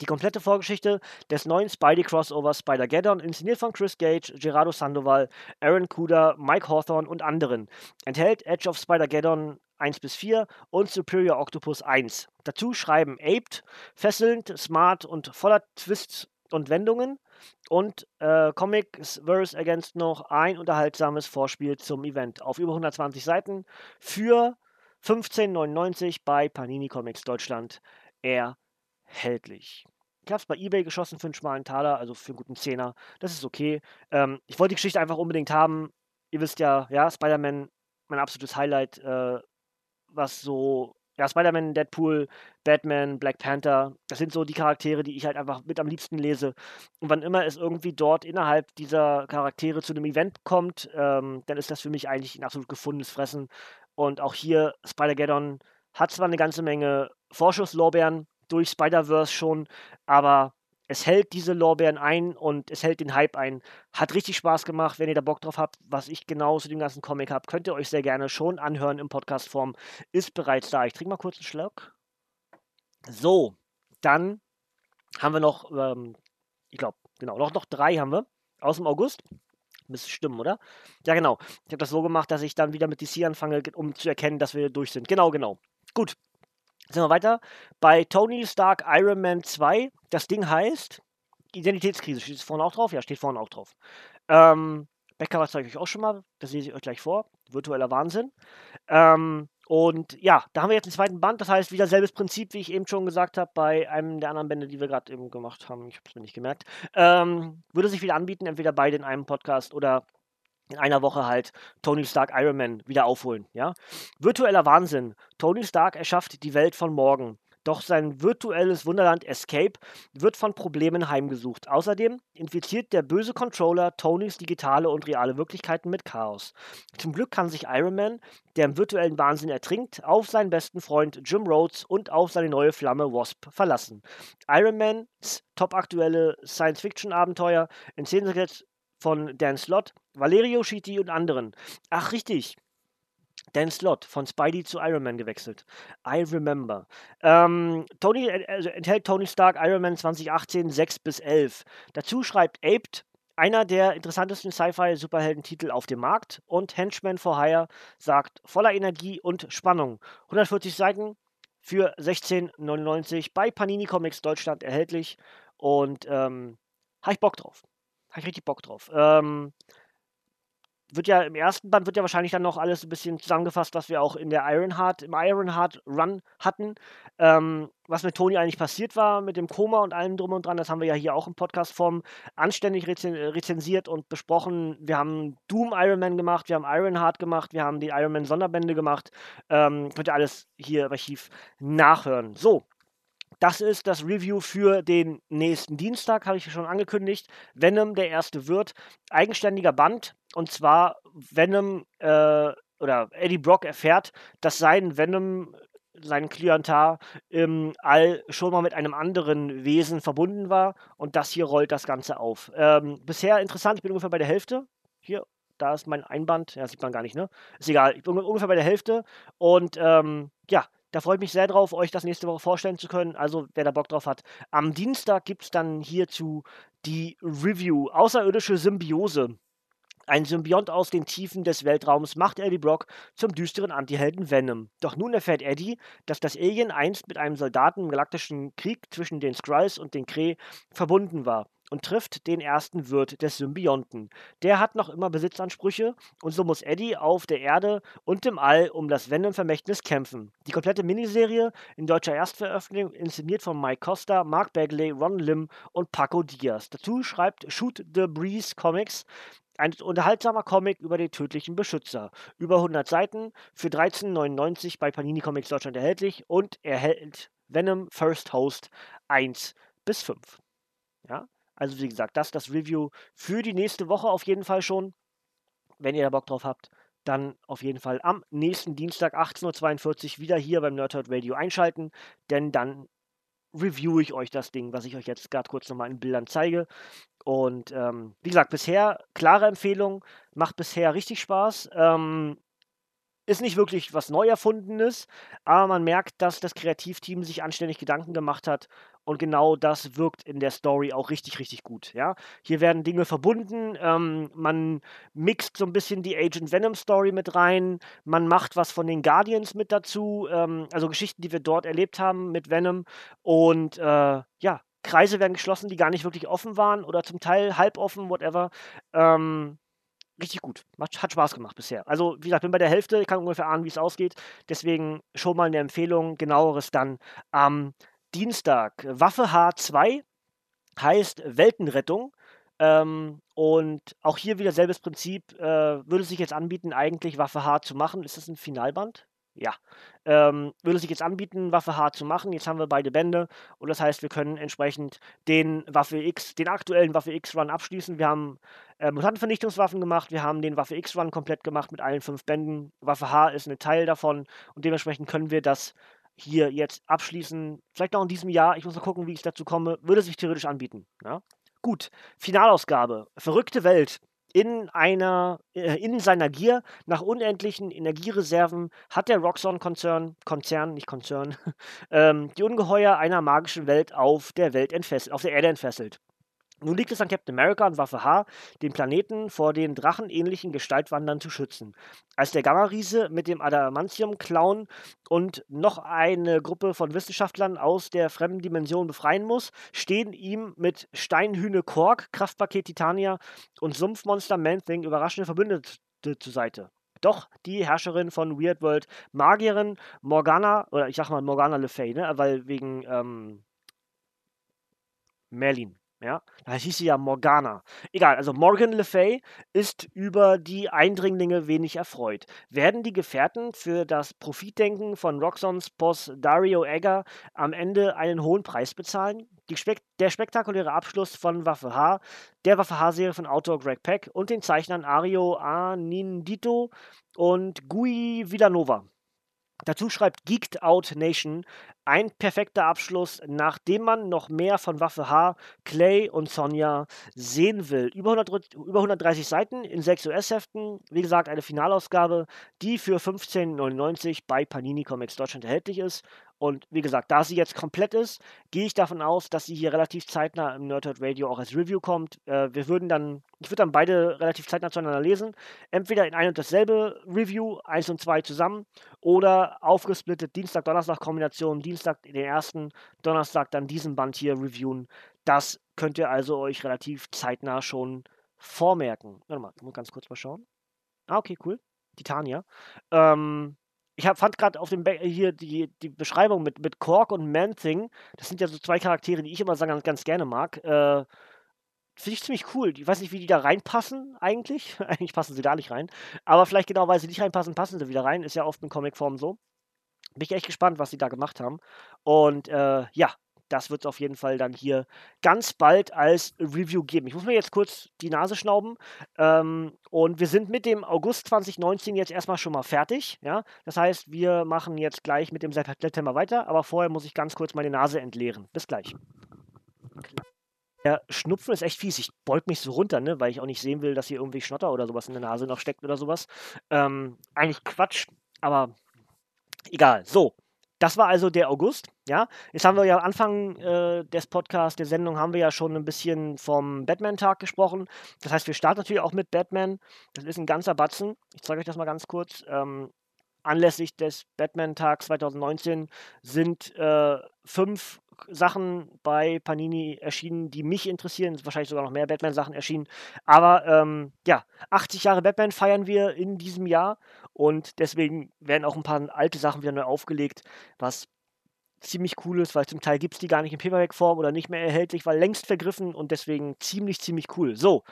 Die komplette Vorgeschichte des neuen Spidey-Crossovers Spider-Geddon, inszeniert von Chris Gage, Gerardo Sandoval, Aaron Kuder, Mike Hawthorne und anderen, enthält Edge of Spider-Geddon 1 bis 4 und Superior Octopus 1. Dazu schreiben Aped, fesselnd, smart und voller Twists und Wendungen und äh, Comics Verse ergänzt noch ein unterhaltsames Vorspiel zum Event auf über 120 Seiten für 15,99 bei Panini Comics Deutschland. Er erhältlich. Ich habe es bei eBay geschossen für einen schmalen Taler, also für einen guten Zehner. Das ist okay. Ähm, ich wollte die Geschichte einfach unbedingt haben. Ihr wisst ja, ja, Spider-Man, mein absolutes Highlight, äh, was so, ja, Spider-Man, Deadpool, Batman, Black Panther, das sind so die Charaktere, die ich halt einfach mit am liebsten lese. Und wann immer es irgendwie dort innerhalb dieser Charaktere zu einem Event kommt, ähm, dann ist das für mich eigentlich ein absolut gefundenes Fressen. Und auch hier, Spider-Geddon hat zwar eine ganze Menge Vorschusslorbeeren, durch Spider-Verse schon, aber es hält diese Lorbeeren ein und es hält den Hype ein. Hat richtig Spaß gemacht. Wenn ihr da Bock drauf habt, was ich genau zu dem ganzen Comic habe, könnt ihr euch sehr gerne schon anhören im Podcast-Form. Ist bereits da. Ich trinke mal kurz einen Schluck. So, dann haben wir noch, ähm, ich glaube, genau, noch, noch drei haben wir aus dem August. Müsste stimmen, oder? Ja, genau. Ich habe das so gemacht, dass ich dann wieder mit DC anfange, um zu erkennen, dass wir durch sind. Genau, genau. Gut. Sind wir weiter. Bei Tony Stark Iron Man 2, das Ding heißt Identitätskrise. Steht es vorne auch drauf? Ja, steht vorne auch drauf. Ähm, Backcover zeige ich euch auch schon mal. Das lese ich euch gleich vor. Virtueller Wahnsinn. Ähm, und ja, da haben wir jetzt einen zweiten Band. Das heißt, wieder selbes Prinzip, wie ich eben schon gesagt habe, bei einem der anderen Bände, die wir gerade eben gemacht haben. Ich habe es mir nicht gemerkt. Ähm, würde sich wieder anbieten, entweder beide in einem Podcast oder in einer Woche halt Tony Stark Iron Man wieder aufholen. Ja? Virtueller Wahnsinn. Tony Stark erschafft die Welt von morgen. Doch sein virtuelles Wunderland Escape wird von Problemen heimgesucht. Außerdem infiziert der böse Controller Tonys digitale und reale Wirklichkeiten mit Chaos. Zum Glück kann sich Iron Man, der im virtuellen Wahnsinn ertrinkt, auf seinen besten Freund Jim Rhodes und auf seine neue Flamme Wasp verlassen. Iron Mans topaktuelle Science-Fiction-Abenteuer in Szene gesetzt von Dan Slott, Valerio Schiti und anderen. Ach, richtig. Dan Slott von Spidey zu Iron Man gewechselt. I remember. Ähm, Tony, also enthält Tony Stark Iron Man 2018 6 bis 11. Dazu schreibt Aped, einer der interessantesten Sci-Fi-Superheldentitel auf dem Markt. Und Henchman for Hire sagt, voller Energie und Spannung. 140 Seiten für 16,99 bei Panini Comics Deutschland erhältlich. Und ähm, habe ich Bock drauf. Habe ich richtig Bock drauf. Ähm, wird ja im ersten Band wird ja wahrscheinlich dann noch alles ein bisschen zusammengefasst, was wir auch in der Ironheart, im Ironheart Run hatten. Ähm, was mit Tony eigentlich passiert war, mit dem Koma und allem drum und dran, das haben wir ja hier auch im Podcast-Form anständig rezen rezensiert und besprochen. Wir haben Doom Iron Man gemacht, wir haben Ironheart gemacht, wir haben die Iron Man Sonderbände gemacht. Ähm, könnt ihr alles hier im Archiv nachhören. So, das ist das Review für den nächsten Dienstag, habe ich schon angekündigt. Venom, der erste wird. Eigenständiger Band. Und zwar Venom äh, oder Eddie Brock erfährt, dass sein Venom, sein Klientar im All schon mal mit einem anderen Wesen verbunden war. Und das hier rollt das Ganze auf. Ähm, bisher interessant, ich bin ungefähr bei der Hälfte. Hier, da ist mein Einband. Ja, sieht man gar nicht, ne? Ist egal. Ich bin ungefähr bei der Hälfte. Und ähm, ja, da freue ich mich sehr drauf, euch das nächste Woche vorstellen zu können. Also, wer da Bock drauf hat. Am Dienstag gibt es dann hierzu die Review Außerirdische Symbiose. Ein Symbiont aus den Tiefen des Weltraums macht Eddie Brock zum düsteren Antihelden Venom. Doch nun erfährt Eddie, dass das Alien einst mit einem Soldaten im galaktischen Krieg zwischen den Skrulls und den Kree verbunden war und trifft den ersten Wirt des Symbionten. Der hat noch immer Besitzansprüche und so muss Eddie auf der Erde und im All um das Venom-Vermächtnis kämpfen. Die komplette Miniserie in deutscher Erstveröffentlichung inszeniert von Mike Costa, Mark Bagley, Ron Lim und Paco Diaz. Dazu schreibt Shoot the Breeze Comics ein unterhaltsamer Comic über den tödlichen Beschützer. Über 100 Seiten für 13,99 bei Panini Comics Deutschland erhältlich und erhält Venom First Host 1 bis 5. Ja, also wie gesagt, das ist das Review für die nächste Woche auf jeden Fall schon. Wenn ihr da Bock drauf habt, dann auf jeden Fall am nächsten Dienstag 18.42 Uhr wieder hier beim Nerdhurt Radio einschalten, denn dann review ich euch das Ding, was ich euch jetzt gerade kurz nochmal in Bildern zeige. Und ähm, wie gesagt, bisher klare Empfehlung, macht bisher richtig Spaß. Ähm, ist nicht wirklich was neu erfundenes, aber man merkt, dass das Kreativteam sich anständig Gedanken gemacht hat und genau das wirkt in der Story auch richtig, richtig gut. Ja? Hier werden Dinge verbunden, ähm, man mixt so ein bisschen die Agent Venom Story mit rein, man macht was von den Guardians mit dazu, ähm, also Geschichten, die wir dort erlebt haben mit Venom und äh, ja, Kreise werden geschlossen, die gar nicht wirklich offen waren oder zum Teil halb offen, whatever. Ähm, richtig gut. Hat Spaß gemacht bisher. Also, wie gesagt, bin bei der Hälfte, ich kann ungefähr ahnen, wie es ausgeht. Deswegen schon mal eine Empfehlung, genaueres dann am Dienstag. Waffe H2 heißt Weltenrettung. Ähm, und auch hier wieder selbes Prinzip. Äh, würde sich jetzt anbieten, eigentlich Waffe H zu machen. Ist das ein Finalband? Ja. Ähm, würde sich jetzt anbieten, Waffe H zu machen. Jetzt haben wir beide Bände und das heißt, wir können entsprechend den Waffe X, den aktuellen Waffe X-Run abschließen. Wir haben äh, Mutantenvernichtungswaffen gemacht, wir haben den Waffe X-Run komplett gemacht mit allen fünf Bänden. Waffe H ist ein Teil davon und dementsprechend können wir das hier jetzt abschließen. Vielleicht noch in diesem Jahr. Ich muss noch gucken, wie ich dazu komme. Würde sich theoretisch anbieten. Ja? Gut. Finalausgabe. Verrückte Welt. In einer, äh, in seiner Gier nach unendlichen Energiereserven hat der Roxxon-Konzern, Konzern, nicht Konzern, [LAUGHS] ähm, die Ungeheuer einer magischen Welt auf der Welt entfesselt, auf der Erde entfesselt. Nun liegt es an Captain America und Waffe H, den Planeten vor den drachenähnlichen Gestaltwandern zu schützen. Als der Gamma-Riese mit dem Adamantium-Clown und noch eine Gruppe von Wissenschaftlern aus der fremden Dimension befreien muss, stehen ihm mit Steinhühne Kork, Kraftpaket Titania und Sumpfmonster Man-Thing überraschende Verbündete zur Seite. Doch die Herrscherin von Weird World, Magierin Morgana, oder ich sag mal Morgana Le Fay, ne, weil wegen ähm, Merlin, ja, da hieß sie ja Morgana. Egal, also Morgan Le Fay ist über die Eindringlinge wenig erfreut. Werden die Gefährten für das Profitdenken von Roxons Boss Dario Egger am Ende einen hohen Preis bezahlen? Spek der spektakuläre Abschluss von Waffe H, der Waffe H-Serie von Autor Greg Peck und den Zeichnern Ario Anindito und Gui Villanova. Dazu schreibt Geeked Out Nation ein perfekter Abschluss, nachdem man noch mehr von Waffe H, Clay und Sonja sehen will. Über, 100, über 130 Seiten in 6 US-Heften. Wie gesagt, eine Finalausgabe, die für 15,99 bei Panini Comics Deutschland erhältlich ist. Und wie gesagt, da sie jetzt komplett ist, gehe ich davon aus, dass sie hier relativ zeitnah im Nerdhurt Radio auch als Review kommt. Äh, wir würden dann, ich würde dann beide relativ zeitnah zueinander lesen. Entweder in ein und dasselbe Review, eins und zwei zusammen, oder aufgesplittet Dienstag-Donnerstag-Kombination, Dienstag den ersten, Donnerstag dann diesen Band hier reviewen. Das könnt ihr also euch relativ zeitnah schon vormerken. Warte mal, ich muss ganz kurz mal schauen. Ah, okay, cool. Titania. Ähm, ich hab, fand gerade auf dem Be hier die, die Beschreibung mit, mit Kork und Man-Thing, das sind ja so zwei Charaktere, die ich immer ganz, ganz gerne mag. Äh, Finde ich ziemlich cool. Ich weiß nicht, wie die da reinpassen eigentlich. [LAUGHS] eigentlich passen sie da nicht rein. Aber vielleicht genau, weil sie nicht reinpassen, passen sie wieder rein. Ist ja oft in Comicform so. Bin ich echt gespannt, was sie da gemacht haben. Und äh, ja, das wird es auf jeden Fall dann hier ganz bald als Review geben. Ich muss mir jetzt kurz die Nase schnauben. Ähm, und wir sind mit dem August 2019 jetzt erstmal schon mal fertig. Ja? Das heißt, wir machen jetzt gleich mit dem September weiter. Aber vorher muss ich ganz kurz meine Nase entleeren. Bis gleich. Der Schnupfen ist echt fies. Ich beug mich so runter, ne? weil ich auch nicht sehen will, dass hier irgendwie Schnotter oder sowas in der Nase noch steckt oder sowas. Ähm, eigentlich Quatsch, aber egal. So, das war also der August, ja. Jetzt haben wir ja am Anfang äh, des Podcasts, der Sendung, haben wir ja schon ein bisschen vom Batman-Tag gesprochen. Das heißt, wir starten natürlich auch mit Batman. Das ist ein ganzer Batzen. Ich zeige euch das mal ganz kurz. Ähm, anlässlich des Batman-Tags 2019 sind äh, fünf Sachen bei Panini erschienen, die mich interessieren. Wahrscheinlich sogar noch mehr Batman-Sachen erschienen. Aber ähm, ja, 80 Jahre Batman feiern wir in diesem Jahr und deswegen werden auch ein paar alte Sachen wieder neu aufgelegt, was ziemlich cool ist, weil zum Teil gibt es die gar nicht in Paperback-Form oder nicht mehr erhältlich, weil längst vergriffen und deswegen ziemlich, ziemlich cool. So,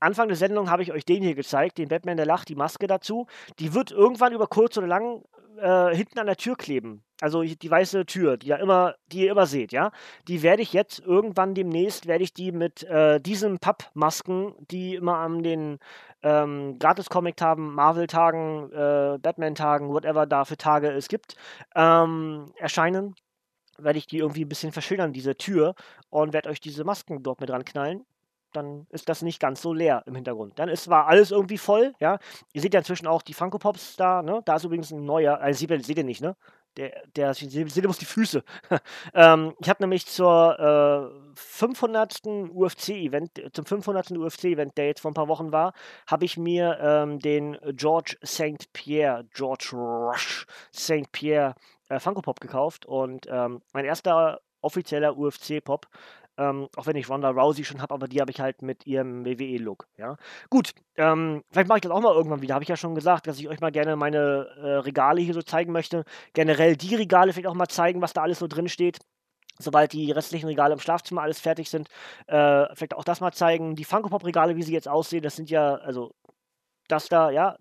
Anfang der Sendung habe ich euch den hier gezeigt, den Batman der Lacht, die Maske dazu. Die wird irgendwann über kurz oder lang äh, hinten an der Tür kleben. Also die weiße Tür, die ja immer, die ihr immer seht, ja. Die werde ich jetzt irgendwann demnächst, werde ich die mit äh, diesen Pappmasken, die immer an den ähm, Gratis-Comic-Tagen, Marvel-Tagen, äh, Batman-Tagen, whatever da für Tage es gibt, ähm, erscheinen werde ich die irgendwie ein bisschen verschönern, diese Tür, und werde euch diese Masken dort mit dran knallen dann ist das nicht ganz so leer im Hintergrund. Dann ist zwar alles irgendwie voll, ja. Ihr seht ja inzwischen auch die Funko Pops da, ne? Da ist übrigens ein neuer, also seht ihr, seht ihr nicht, ne? Der, der ihr bloß die Füße. [LAUGHS] ähm, ich habe nämlich zur äh, 500. UFC-Event, zum 500. UFC-Event, der jetzt vor ein paar Wochen war, habe ich mir ähm, den George St. Pierre, George Rush St. Pierre äh, Funko Pop gekauft und ähm, mein erster offizieller UFC-Pop. Ähm, auch wenn ich Ronda Rousey schon habe, aber die habe ich halt mit ihrem WWE-Look. Ja, gut. Ähm, vielleicht mache ich das auch mal irgendwann wieder. Habe ich ja schon gesagt, dass ich euch mal gerne meine äh, Regale hier so zeigen möchte. Generell die Regale vielleicht auch mal zeigen, was da alles so drin steht. Sobald die restlichen Regale im Schlafzimmer alles fertig sind, äh, vielleicht auch das mal zeigen. Die Funko Pop Regale, wie sie jetzt aussehen, das sind ja, also das da, ja,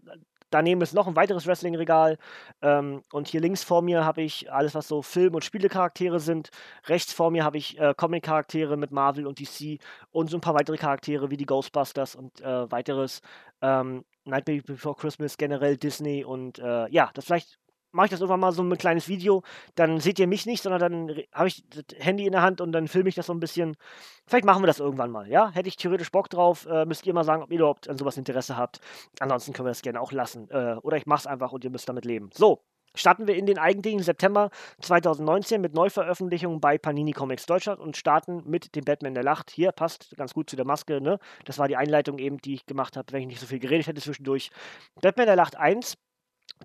Daneben ist noch ein weiteres Wrestling-Regal. Ähm, und hier links vor mir habe ich alles, was so Film- und Spielecharaktere sind. Rechts vor mir habe ich äh, Comic-Charaktere mit Marvel und DC und so ein paar weitere Charaktere wie die Ghostbusters und äh, weiteres. Ähm, Nightmare Before Christmas, generell Disney und äh, ja, das vielleicht mache ich das irgendwann mal so ein kleines Video. Dann seht ihr mich nicht, sondern dann habe ich das Handy in der Hand und dann filme ich das so ein bisschen. Vielleicht machen wir das irgendwann mal, ja? Hätte ich theoretisch Bock drauf, äh, müsst ihr mal sagen, ob ihr überhaupt an sowas Interesse habt. Ansonsten können wir das gerne auch lassen. Äh, oder ich mache es einfach und ihr müsst damit leben. So, starten wir in den eigentlichen September 2019 mit Neuveröffentlichungen bei Panini Comics Deutschland und starten mit dem Batman der Lacht. Hier passt ganz gut zu der Maske, ne? Das war die Einleitung eben, die ich gemacht habe, wenn ich nicht so viel geredet hätte zwischendurch. Batman der Lacht 1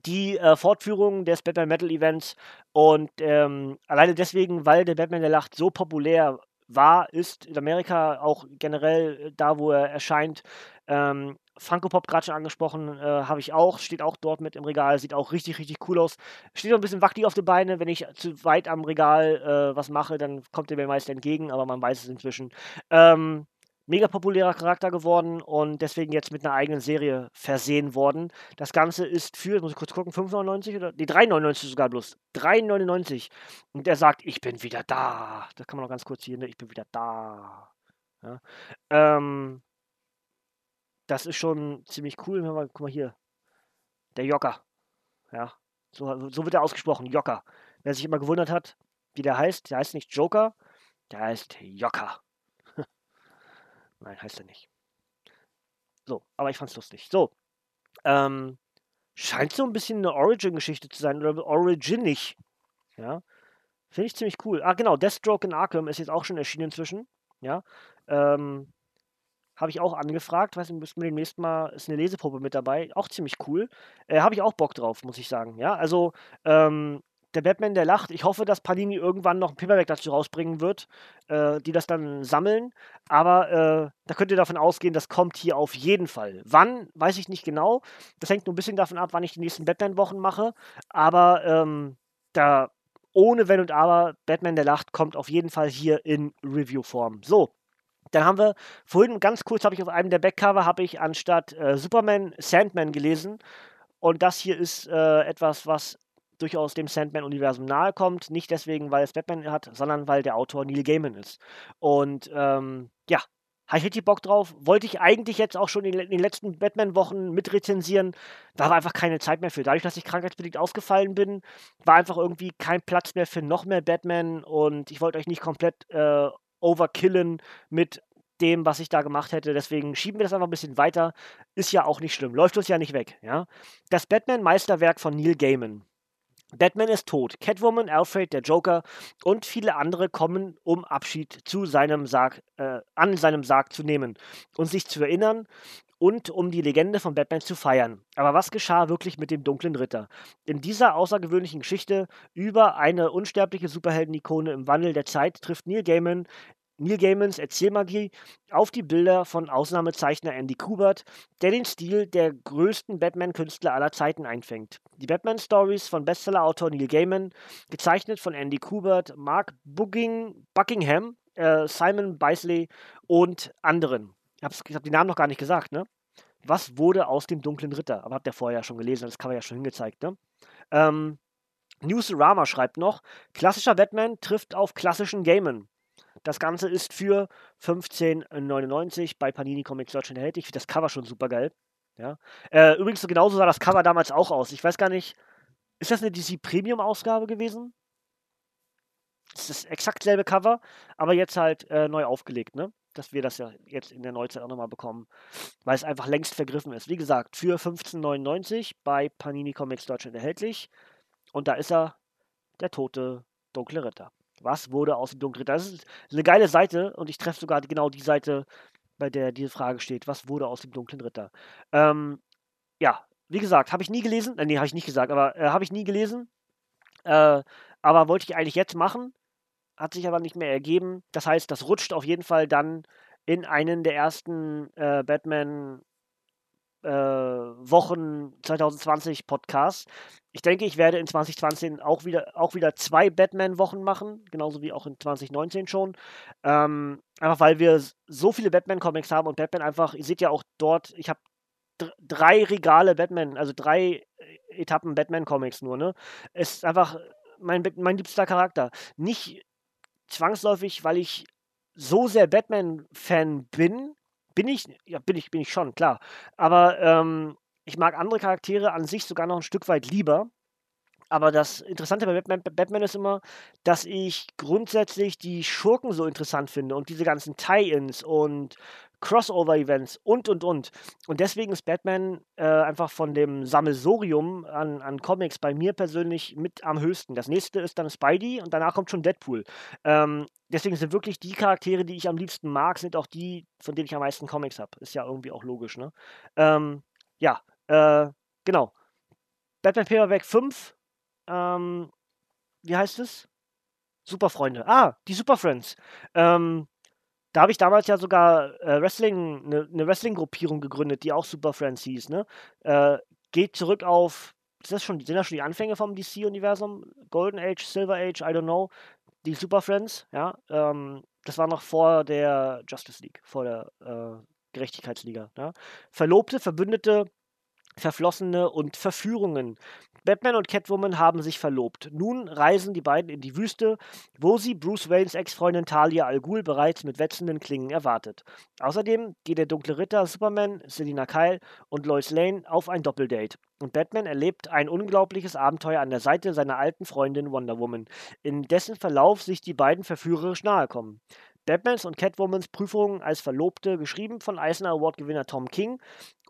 die äh, Fortführung des Batman Metal Events und ähm, alleine deswegen, weil der Batman der Lacht so populär war, ist in Amerika auch generell äh, da, wo er erscheint. Ähm, Funko Pop gerade schon angesprochen, äh, habe ich auch, steht auch dort mit im Regal, sieht auch richtig, richtig cool aus. Steht noch ein bisschen wackelig auf den Beinen, wenn ich zu weit am Regal äh, was mache, dann kommt er mir meist entgegen, aber man weiß es inzwischen. Ähm, mega populärer Charakter geworden und deswegen jetzt mit einer eigenen Serie versehen worden. Das Ganze ist für, muss ich kurz gucken, 5,99 oder? Die 3,99 sogar bloß. 3,99. Und er sagt, ich bin wieder da. Das kann man noch ganz kurz hier, ne? Ich bin wieder da. Ja. Ähm, das ist schon ziemlich cool. Mal, guck mal hier. Der Jocker. Ja. So, so wird er ausgesprochen, Jocker. Wer sich immer gewundert hat, wie der heißt, der heißt nicht Joker, der heißt Jocker. Nein, heißt er nicht. So, aber ich fand's lustig. So. Ähm, scheint so ein bisschen eine Origin-Geschichte zu sein oder originig. Ja. Finde ich ziemlich cool. Ah, genau, Deathstroke in Arkham ist jetzt auch schon erschienen inzwischen. Ja. Ähm, habe ich auch angefragt. Weiß nicht, müssen wir demnächst mal, ist eine Leseprobe mit dabei. Auch ziemlich cool. Äh, habe ich auch Bock drauf, muss ich sagen. Ja, also, ähm, der Batman, der lacht. Ich hoffe, dass Panini irgendwann noch ein Paperback dazu rausbringen wird, äh, die das dann sammeln. Aber äh, da könnt ihr davon ausgehen, das kommt hier auf jeden Fall. Wann, weiß ich nicht genau. Das hängt nur ein bisschen davon ab, wann ich die nächsten Batman-Wochen mache. Aber ähm, da, ohne Wenn und Aber, Batman, der lacht, kommt auf jeden Fall hier in Review-Form. So. Dann haben wir vorhin ganz kurz habe ich auf einem der Backcover habe ich anstatt äh, Superman Sandman gelesen und das hier ist äh, etwas, was durchaus dem Sandman-Universum nahe kommt. Nicht deswegen, weil es Batman hat, sondern weil der Autor Neil Gaiman ist. Und ähm, ja, habe ich richtig Bock drauf. Wollte ich eigentlich jetzt auch schon in den letzten Batman-Wochen mitrezensieren. Da war einfach keine Zeit mehr für. Dadurch, dass ich krankheitsbedingt ausgefallen bin, war einfach irgendwie kein Platz mehr für noch mehr Batman. Und ich wollte euch nicht komplett äh, overkillen mit dem, was ich da gemacht hätte. Deswegen schieben wir das einfach ein bisschen weiter. Ist ja auch nicht schlimm. Läuft uns ja nicht weg. Ja? Das Batman-Meisterwerk von Neil Gaiman. Batman ist tot. Catwoman, Alfred, der Joker und viele andere kommen, um Abschied zu seinem Sarg, äh, an seinem Sarg zu nehmen und sich zu erinnern und um die Legende von Batman zu feiern. Aber was geschah wirklich mit dem dunklen Ritter? In dieser außergewöhnlichen Geschichte über eine unsterbliche Superhelden-Ikone im Wandel der Zeit trifft Neil Gaiman Neil Gaimans Erzählmagie auf die Bilder von Ausnahmezeichner Andy Kubert, der den Stil der größten Batman-Künstler aller Zeiten einfängt. Die Batman-Stories von Bestseller-Autor Neil Gaiman, gezeichnet von Andy Kubert, Mark Bugging, Buckingham, äh, Simon Beisley und anderen. Ich habe hab die Namen noch gar nicht gesagt, ne? Was wurde aus dem dunklen Ritter? Aber habt ihr vorher ja schon gelesen, das Cover ja schon hingezeigt, ne? Ähm, Newsarama schreibt noch, klassischer Batman trifft auf klassischen Gaiman. Das Ganze ist für 15,99 bei Panini Comics Deutschland erhältlich. Ich finde das Cover schon super geil. Ja. Äh, übrigens, genauso sah das Cover damals auch aus. Ich weiß gar nicht, ist das eine DC Premium-Ausgabe gewesen? Das ist das exakt selbe Cover, aber jetzt halt äh, neu aufgelegt, ne? Dass wir das ja jetzt in der Neuzeit auch nochmal bekommen, weil es einfach längst vergriffen ist. Wie gesagt, für 15,99 bei Panini Comics Deutschland erhältlich. Und da ist er, der tote dunkle Ritter. Was wurde aus dem Dunklen? Das ist eine geile Seite und ich treffe sogar genau die Seite, bei der diese Frage steht. Was wurde aus dem Dunklen Ritter? Ähm, ja, wie gesagt, habe ich nie gelesen. Äh, nee, habe ich nicht gesagt, aber äh, habe ich nie gelesen. Äh, aber wollte ich eigentlich jetzt machen. Hat sich aber nicht mehr ergeben. Das heißt, das rutscht auf jeden Fall dann in einen der ersten äh, Batman äh, Wochen 2020 Podcasts. Ich denke, ich werde in 2020 auch wieder, auch wieder zwei Batman-Wochen machen, genauso wie auch in 2019 schon. Ähm, einfach weil wir so viele Batman-Comics haben und Batman einfach, ihr seht ja auch dort, ich habe drei Regale Batman, also drei Etappen Batman-Comics nur, ne? Ist einfach mein, mein liebster Charakter. Nicht zwangsläufig, weil ich so sehr Batman-Fan bin, bin ich, ja, bin ich, bin ich schon, klar. Aber ähm, ich mag andere Charaktere an sich sogar noch ein Stück weit lieber. Aber das Interessante bei Batman, Batman ist immer, dass ich grundsätzlich die Schurken so interessant finde und diese ganzen Tie-Ins und Crossover-Events und, und, und. Und deswegen ist Batman äh, einfach von dem Sammelsorium an, an Comics bei mir persönlich mit am höchsten. Das nächste ist dann Spidey und danach kommt schon Deadpool. Ähm, deswegen sind wirklich die Charaktere, die ich am liebsten mag, sind auch die, von denen ich am meisten Comics habe. Ist ja irgendwie auch logisch, ne? Ähm, ja, äh, genau. Batman Paperback 5, ähm, wie heißt es? Superfreunde. Ah, die Superfriends. Ähm, da habe ich damals ja sogar äh, Wrestling, eine ne, Wrestling-Gruppierung gegründet, die auch Super Friends hieß, ne? Äh, geht zurück auf, ist das schon, sind das schon die Anfänge vom DC-Universum? Golden Age, Silver Age, I don't know. Die Super Friends, ja. Ähm, das war noch vor der Justice League, vor der äh, Gerechtigkeitsliga. Ja? Verlobte, Verbündete, Verflossene und Verführungen. Batman und Catwoman haben sich verlobt. Nun reisen die beiden in die Wüste, wo sie Bruce Waynes Ex-Freundin Talia Al Ghul bereits mit wetzenden Klingen erwartet. Außerdem geht der dunkle Ritter Superman, Selina Kyle und Lois Lane auf ein Doppeldate. Und Batman erlebt ein unglaubliches Abenteuer an der Seite seiner alten Freundin Wonder Woman, in dessen Verlauf sich die beiden verführerisch nahe kommen. Batmans und Catwomans Prüfungen als Verlobte, geschrieben von Eisner Award-Gewinner Tom King,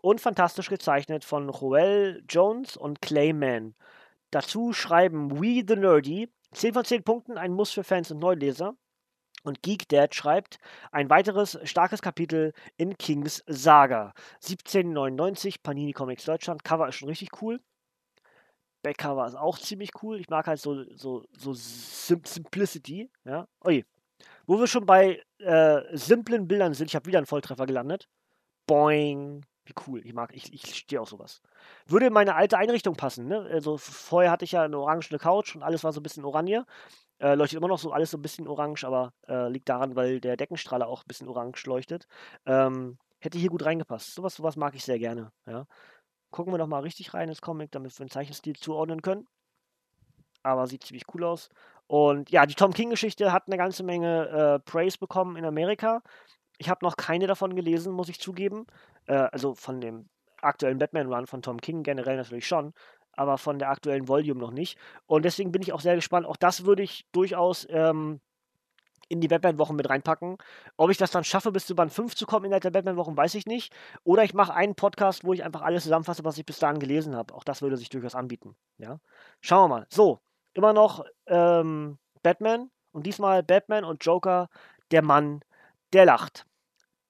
und fantastisch gezeichnet von Joel Jones und Clay Mann. Dazu schreiben We the Nerdy 10 von 10 Punkten, ein Muss für Fans und Neuleser. Und Geek Dad schreibt ein weiteres starkes Kapitel in Kings Saga. 1799, Panini Comics Deutschland. Cover ist schon richtig cool. Backcover ist auch ziemlich cool. Ich mag halt so, so, so Sim Simplicity. Ja. Ui. Wo wir schon bei äh, simplen Bildern sind, ich habe wieder einen Volltreffer gelandet. Boing. Wie cool. Ich mag, ich, ich stehe auf sowas. Würde in meine alte Einrichtung passen, ne? Also vorher hatte ich ja eine orangene Couch und alles war so ein bisschen oranje. Äh, leuchtet immer noch so alles so ein bisschen orange, aber äh, liegt daran, weil der Deckenstrahler auch ein bisschen orange leuchtet. Ähm, hätte hier gut reingepasst. Sowas, sowas mag ich sehr gerne. Ja. Gucken wir noch mal richtig rein ins Comic, damit wir den Zeichenstil zuordnen können. Aber sieht ziemlich cool aus. Und ja, die Tom King-Geschichte hat eine ganze Menge äh, Praise bekommen in Amerika. Ich habe noch keine davon gelesen, muss ich zugeben. Äh, also von dem aktuellen Batman-Run von Tom King generell natürlich schon, aber von der aktuellen Volume noch nicht. Und deswegen bin ich auch sehr gespannt. Auch das würde ich durchaus ähm, in die Batman-Wochen mit reinpacken. Ob ich das dann schaffe, bis zu Band 5 zu kommen innerhalb der Batman-Wochen, weiß ich nicht. Oder ich mache einen Podcast, wo ich einfach alles zusammenfasse, was ich bis dahin gelesen habe. Auch das würde sich durchaus anbieten. Ja? Schauen wir mal. So, immer noch ähm, Batman und diesmal Batman und Joker, der Mann, der lacht.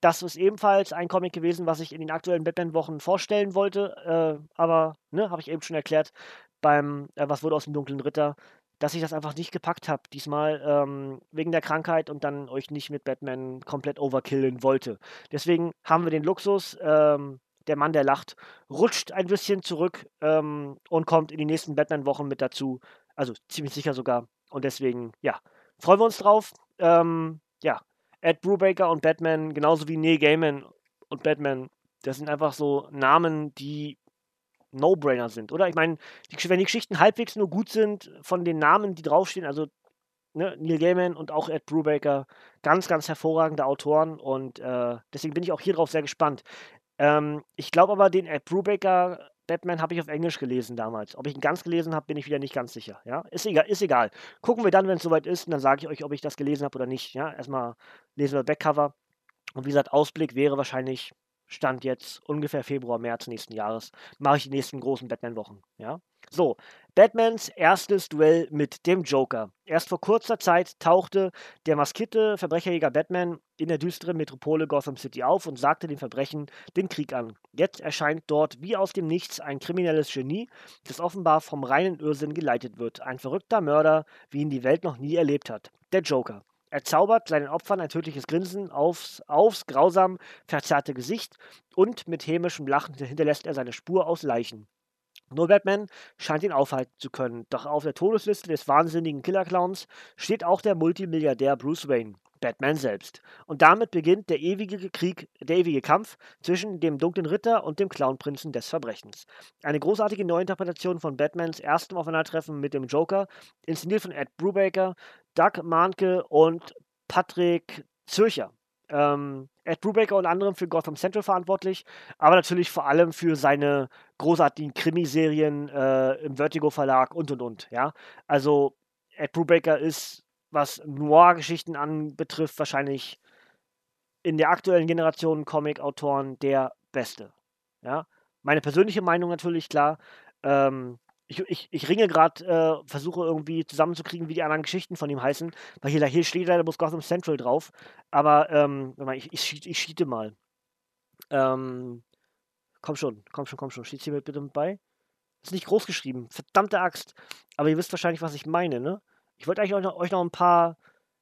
Das ist ebenfalls ein Comic gewesen, was ich in den aktuellen Batman-Wochen vorstellen wollte. Äh, aber, ne, habe ich eben schon erklärt, beim äh, Was wurde aus dem dunklen Ritter, dass ich das einfach nicht gepackt habe. Diesmal ähm, wegen der Krankheit und dann euch nicht mit Batman komplett overkillen wollte. Deswegen haben wir den Luxus, ähm, der Mann, der lacht, rutscht ein bisschen zurück ähm, und kommt in die nächsten Batman-Wochen mit dazu. Also ziemlich sicher sogar. Und deswegen, ja, freuen wir uns drauf. Ähm, ja, Ed Brubaker und Batman, genauso wie Neil Gaiman und Batman, das sind einfach so Namen, die No-Brainer sind, oder? Ich meine, wenn die Geschichten halbwegs nur gut sind, von den Namen, die draufstehen, also ne, Neil Gaiman und auch Ed Brubaker, ganz, ganz hervorragende Autoren und äh, deswegen bin ich auch hier drauf sehr gespannt. Ähm, ich glaube aber, den Ed Brubaker Batman habe ich auf Englisch gelesen damals. Ob ich ihn ganz gelesen habe, bin ich wieder nicht ganz sicher. Ja, ist egal. Ist egal. Gucken wir dann, wenn es soweit ist, und dann sage ich euch, ob ich das gelesen habe oder nicht. Ja, erstmal lesen wir Backcover. Und wie gesagt, Ausblick wäre wahrscheinlich Stand jetzt ungefähr Februar, März nächsten Jahres. Mache ich die nächsten großen Batman-Wochen. Ja. So, Batmans erstes Duell mit dem Joker. Erst vor kurzer Zeit tauchte der maskierte Verbrecherjäger Batman in der düsteren Metropole Gotham City auf und sagte den Verbrechen den Krieg an. Jetzt erscheint dort wie aus dem Nichts ein kriminelles Genie, das offenbar vom reinen Irrsinn geleitet wird. Ein verrückter Mörder, wie ihn die Welt noch nie erlebt hat. Der Joker. Er zaubert seinen Opfern ein tödliches Grinsen aufs, aufs grausam verzerrte Gesicht und mit hämischem Lachen hinterlässt er seine Spur aus Leichen. Nur Batman scheint ihn aufhalten zu können, doch auf der Todesliste des wahnsinnigen Killer-Clowns steht auch der Multimilliardär Bruce Wayne, Batman selbst. Und damit beginnt der ewige Krieg, der ewige Kampf zwischen dem dunklen Ritter und dem Clownprinzen des Verbrechens. Eine großartige Neuinterpretation von Batmans erstem Aufeinandertreffen mit dem Joker, inszeniert von Ed Brubaker, Doug Mahnke und Patrick Zürcher. Ähm, Ed Brubaker unter anderem für Gotham Central verantwortlich, aber natürlich vor allem für seine großartigen Krimiserien äh, im Vertigo Verlag und und und. Ja, also Ed Brubaker ist, was Noir-Geschichten anbetrifft, wahrscheinlich in der aktuellen Generation Comic-Autoren der Beste. Ja, meine persönliche Meinung natürlich, klar. Ähm, ich, ich, ich ringe gerade, äh, versuche irgendwie zusammenzukriegen, wie die anderen Geschichten von ihm heißen, weil hier, hier steht leider bloß Gotham Central drauf. Aber ähm, ich, ich, ich schiete mal. Ähm, komm schon, komm schon, komm schon. Steht hier bitte mit bei? Ist nicht groß geschrieben. Verdammte Axt. Aber ihr wisst wahrscheinlich, was ich meine, ne? Ich wollte eigentlich euch noch, euch noch ein paar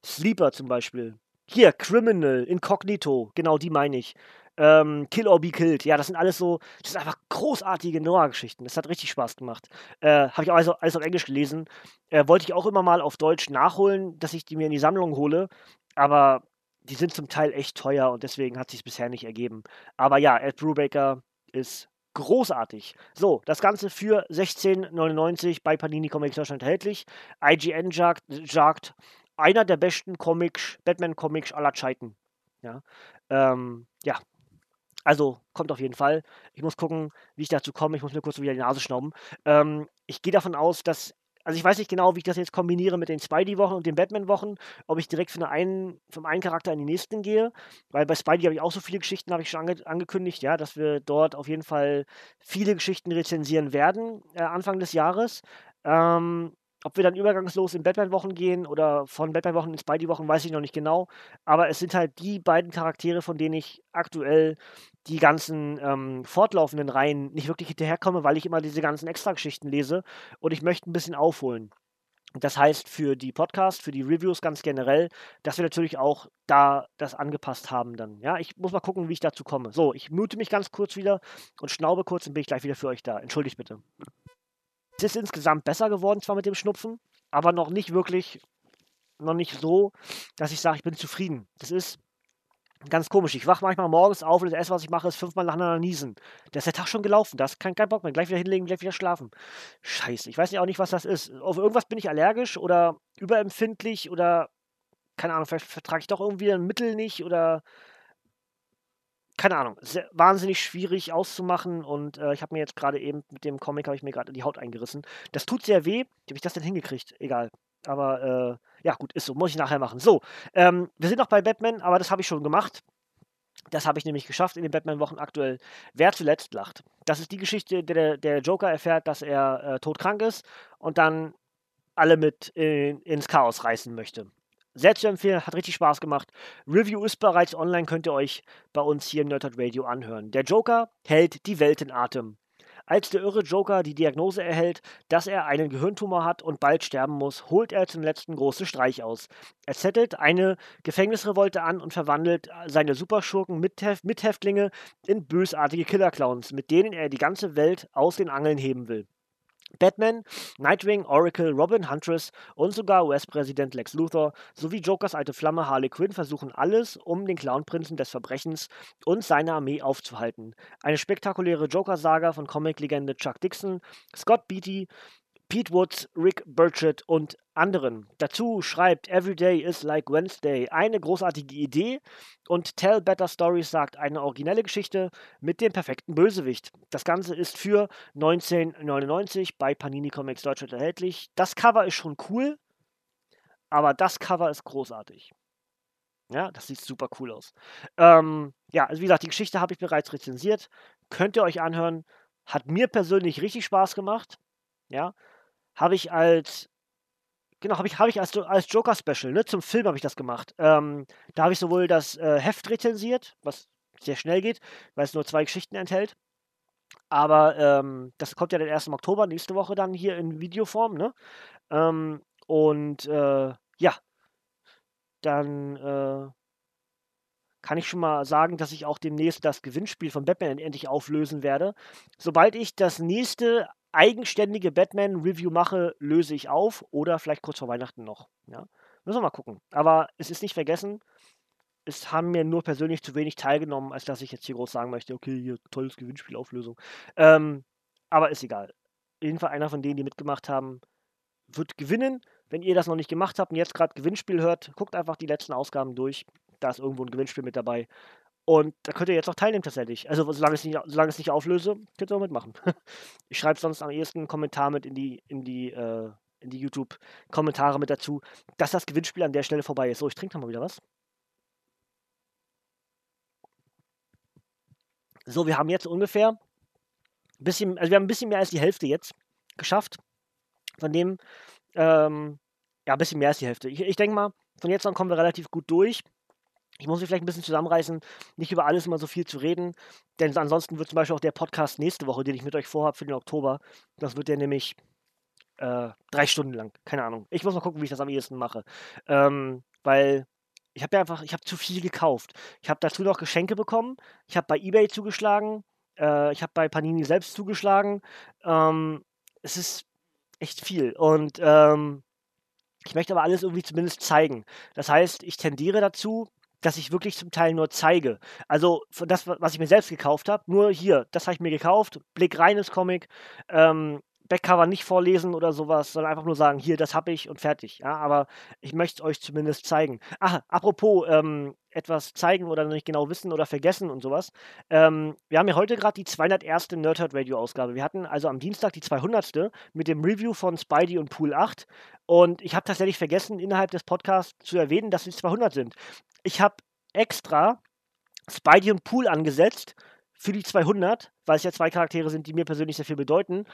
Sleeper zum Beispiel. Hier, Criminal, Incognito, genau die meine ich ähm, Kill or Be Killed. Ja, das sind alles so, das sind einfach großartige Noah-Geschichten. Das hat richtig Spaß gemacht. Äh, Habe ich auch alles, alles, auf Englisch gelesen. Äh, wollte ich auch immer mal auf Deutsch nachholen, dass ich die mir in die Sammlung hole. Aber die sind zum Teil echt teuer und deswegen hat sich bisher nicht ergeben. Aber ja, Ed Brubaker ist großartig. So, das Ganze für 16,99 bei Panini Comics Deutschland erhältlich. IGN sagt, sagt einer der besten Comics, Batman-Comics aller Zeiten. Ja, ähm, ja, also kommt auf jeden Fall. Ich muss gucken, wie ich dazu komme. Ich muss mir kurz wieder die Nase schnauben. Ähm, ich gehe davon aus, dass. Also ich weiß nicht genau, wie ich das jetzt kombiniere mit den Spidey-Wochen und den Batman-Wochen, ob ich direkt von einen, vom einen Charakter in die nächsten gehe, weil bei Spidey habe ich auch so viele Geschichten, habe ich schon ange angekündigt, ja, dass wir dort auf jeden Fall viele Geschichten rezensieren werden, äh, Anfang des Jahres. Ähm, ob wir dann übergangslos in Batman-Wochen gehen oder von Batman-Wochen in Spidey-Wochen, weiß ich noch nicht genau. Aber es sind halt die beiden Charaktere, von denen ich aktuell die ganzen ähm, fortlaufenden Reihen nicht wirklich hinterherkomme, weil ich immer diese ganzen Extra-Geschichten lese und ich möchte ein bisschen aufholen. Das heißt für die Podcasts, für die Reviews ganz generell, dass wir natürlich auch da das angepasst haben dann. Ja, ich muss mal gucken, wie ich dazu komme. So, ich mute mich ganz kurz wieder und schnaube kurz und bin ich gleich wieder für euch da. Entschuldigt bitte. Es ist insgesamt besser geworden, zwar mit dem Schnupfen, aber noch nicht wirklich, noch nicht so, dass ich sage, ich bin zufrieden. Das ist ganz komisch. Ich wache manchmal morgens auf und das erste, was ich mache, ist fünfmal nacheinander niesen. Da ist der Tag schon gelaufen. Da ist kein, kein Bock mehr. Gleich wieder hinlegen, gleich wieder schlafen. Scheiße. Ich weiß ja auch nicht, was das ist. Auf irgendwas bin ich allergisch oder überempfindlich oder keine Ahnung, vielleicht vertrage ich doch irgendwie ein Mittel nicht oder keine Ahnung, sehr, wahnsinnig schwierig auszumachen und äh, ich habe mir jetzt gerade eben mit dem Comic habe ich mir gerade die Haut eingerissen. Das tut sehr weh. Wie habe ich das denn hingekriegt? Egal. Aber äh, ja, gut, ist so. Muss ich nachher machen. So, ähm, wir sind noch bei Batman, aber das habe ich schon gemacht. Das habe ich nämlich geschafft in den Batman-Wochen aktuell. Wer zuletzt lacht. Das ist die Geschichte, der der Joker erfährt, dass er äh, todkrank ist und dann alle mit in, ins Chaos reißen möchte. Sehr zu empfehlen, hat richtig Spaß gemacht. Review ist bereits online, könnt ihr euch bei uns hier im Nerdhard Radio anhören. Der Joker hält die Welt in Atem. Als der irre Joker die Diagnose erhält, dass er einen Gehirntumor hat und bald sterben muss, holt er zum letzten großen Streich aus. Er zettelt eine Gefängnisrevolte an und verwandelt seine Superschurken Mithäftlinge in bösartige Killerclowns, mit denen er die ganze Welt aus den Angeln heben will. Batman, Nightwing, Oracle, Robin, Huntress und sogar US-Präsident Lex Luthor sowie Jokers alte Flamme Harley Quinn versuchen alles, um den Clownprinzen des Verbrechens und seine Armee aufzuhalten. Eine spektakuläre Joker-Saga von Comic-Legende Chuck Dixon, Scott Beatty, Pete Woods, Rick Burchett und anderen. Dazu schreibt Everyday is like Wednesday eine großartige Idee und Tell Better Stories sagt eine originelle Geschichte mit dem perfekten Bösewicht. Das Ganze ist für 1999 bei Panini Comics Deutschland erhältlich. Das Cover ist schon cool, aber das Cover ist großartig. Ja, das sieht super cool aus. Ähm, ja, also wie gesagt, die Geschichte habe ich bereits rezensiert. Könnt ihr euch anhören. Hat mir persönlich richtig Spaß gemacht. Ja, habe ich als genau, habe ich, hab ich als, als Joker-Special, ne? Zum Film habe ich das gemacht. Ähm, da habe ich sowohl das äh, Heft rezensiert, was sehr schnell geht, weil es nur zwei Geschichten enthält. Aber ähm, das kommt ja erst im Oktober, nächste Woche dann hier in Videoform, ne? Ähm, und äh, ja, dann äh, kann ich schon mal sagen, dass ich auch demnächst das Gewinnspiel von Batman endlich auflösen werde. Sobald ich das nächste eigenständige Batman-Review mache, löse ich auf oder vielleicht kurz vor Weihnachten noch. Ja? Müssen wir mal gucken. Aber es ist nicht vergessen, es haben mir nur persönlich zu wenig teilgenommen, als dass ich jetzt hier groß sagen möchte, okay, hier tolles Gewinnspiel, Auflösung. Ähm, aber ist egal. Jedenfalls einer von denen, die mitgemacht haben, wird gewinnen. Wenn ihr das noch nicht gemacht habt und jetzt gerade Gewinnspiel hört, guckt einfach die letzten Ausgaben durch. Da ist irgendwo ein Gewinnspiel mit dabei. Und da könnt ihr jetzt auch teilnehmen tatsächlich. Also solange ich es nicht, solange ich es nicht auflöse, könnt ihr auch mitmachen. [LAUGHS] ich schreibe sonst am ehesten einen Kommentar mit in die, in die, äh, in die YouTube-Kommentare mit dazu, dass das Gewinnspiel an der Stelle vorbei ist. So, ich trinke noch mal wieder was. So, wir haben jetzt ungefähr ein bisschen, also wir haben ein bisschen mehr als die Hälfte jetzt geschafft. Von dem, ähm, ja, ein bisschen mehr als die Hälfte. Ich, ich denke mal, von jetzt an kommen wir relativ gut durch. Ich muss mich vielleicht ein bisschen zusammenreißen, nicht über alles immer so viel zu reden, denn ansonsten wird zum Beispiel auch der Podcast nächste Woche, den ich mit euch vorhabe für den Oktober, das wird der nämlich äh, drei Stunden lang. Keine Ahnung. Ich muss mal gucken, wie ich das am ehesten mache. Ähm, weil ich habe ja einfach, ich habe zu viel gekauft. Ich habe dazu noch Geschenke bekommen. Ich habe bei eBay zugeschlagen. Äh, ich habe bei Panini selbst zugeschlagen. Ähm, es ist echt viel. Und ähm, ich möchte aber alles irgendwie zumindest zeigen. Das heißt, ich tendiere dazu, dass ich wirklich zum Teil nur zeige. Also das, was ich mir selbst gekauft habe, nur hier, das habe ich mir gekauft, Blick rein ins Comic, ähm, Backcover nicht vorlesen oder sowas, sondern einfach nur sagen, hier, das habe ich und fertig. Ja, aber ich möchte es euch zumindest zeigen. Ach, apropos ähm, etwas zeigen oder nicht genau wissen oder vergessen und sowas. Ähm, wir haben ja heute gerade die 201. Nerdhurt Radio Ausgabe. Wir hatten also am Dienstag die 200. mit dem Review von Spidey und Pool 8 und ich habe tatsächlich vergessen, innerhalb des Podcasts zu erwähnen, dass es 200 sind. Ich habe extra Spidey und Pool angesetzt für die 200, weil es ja zwei Charaktere sind, die mir persönlich sehr viel bedeuten.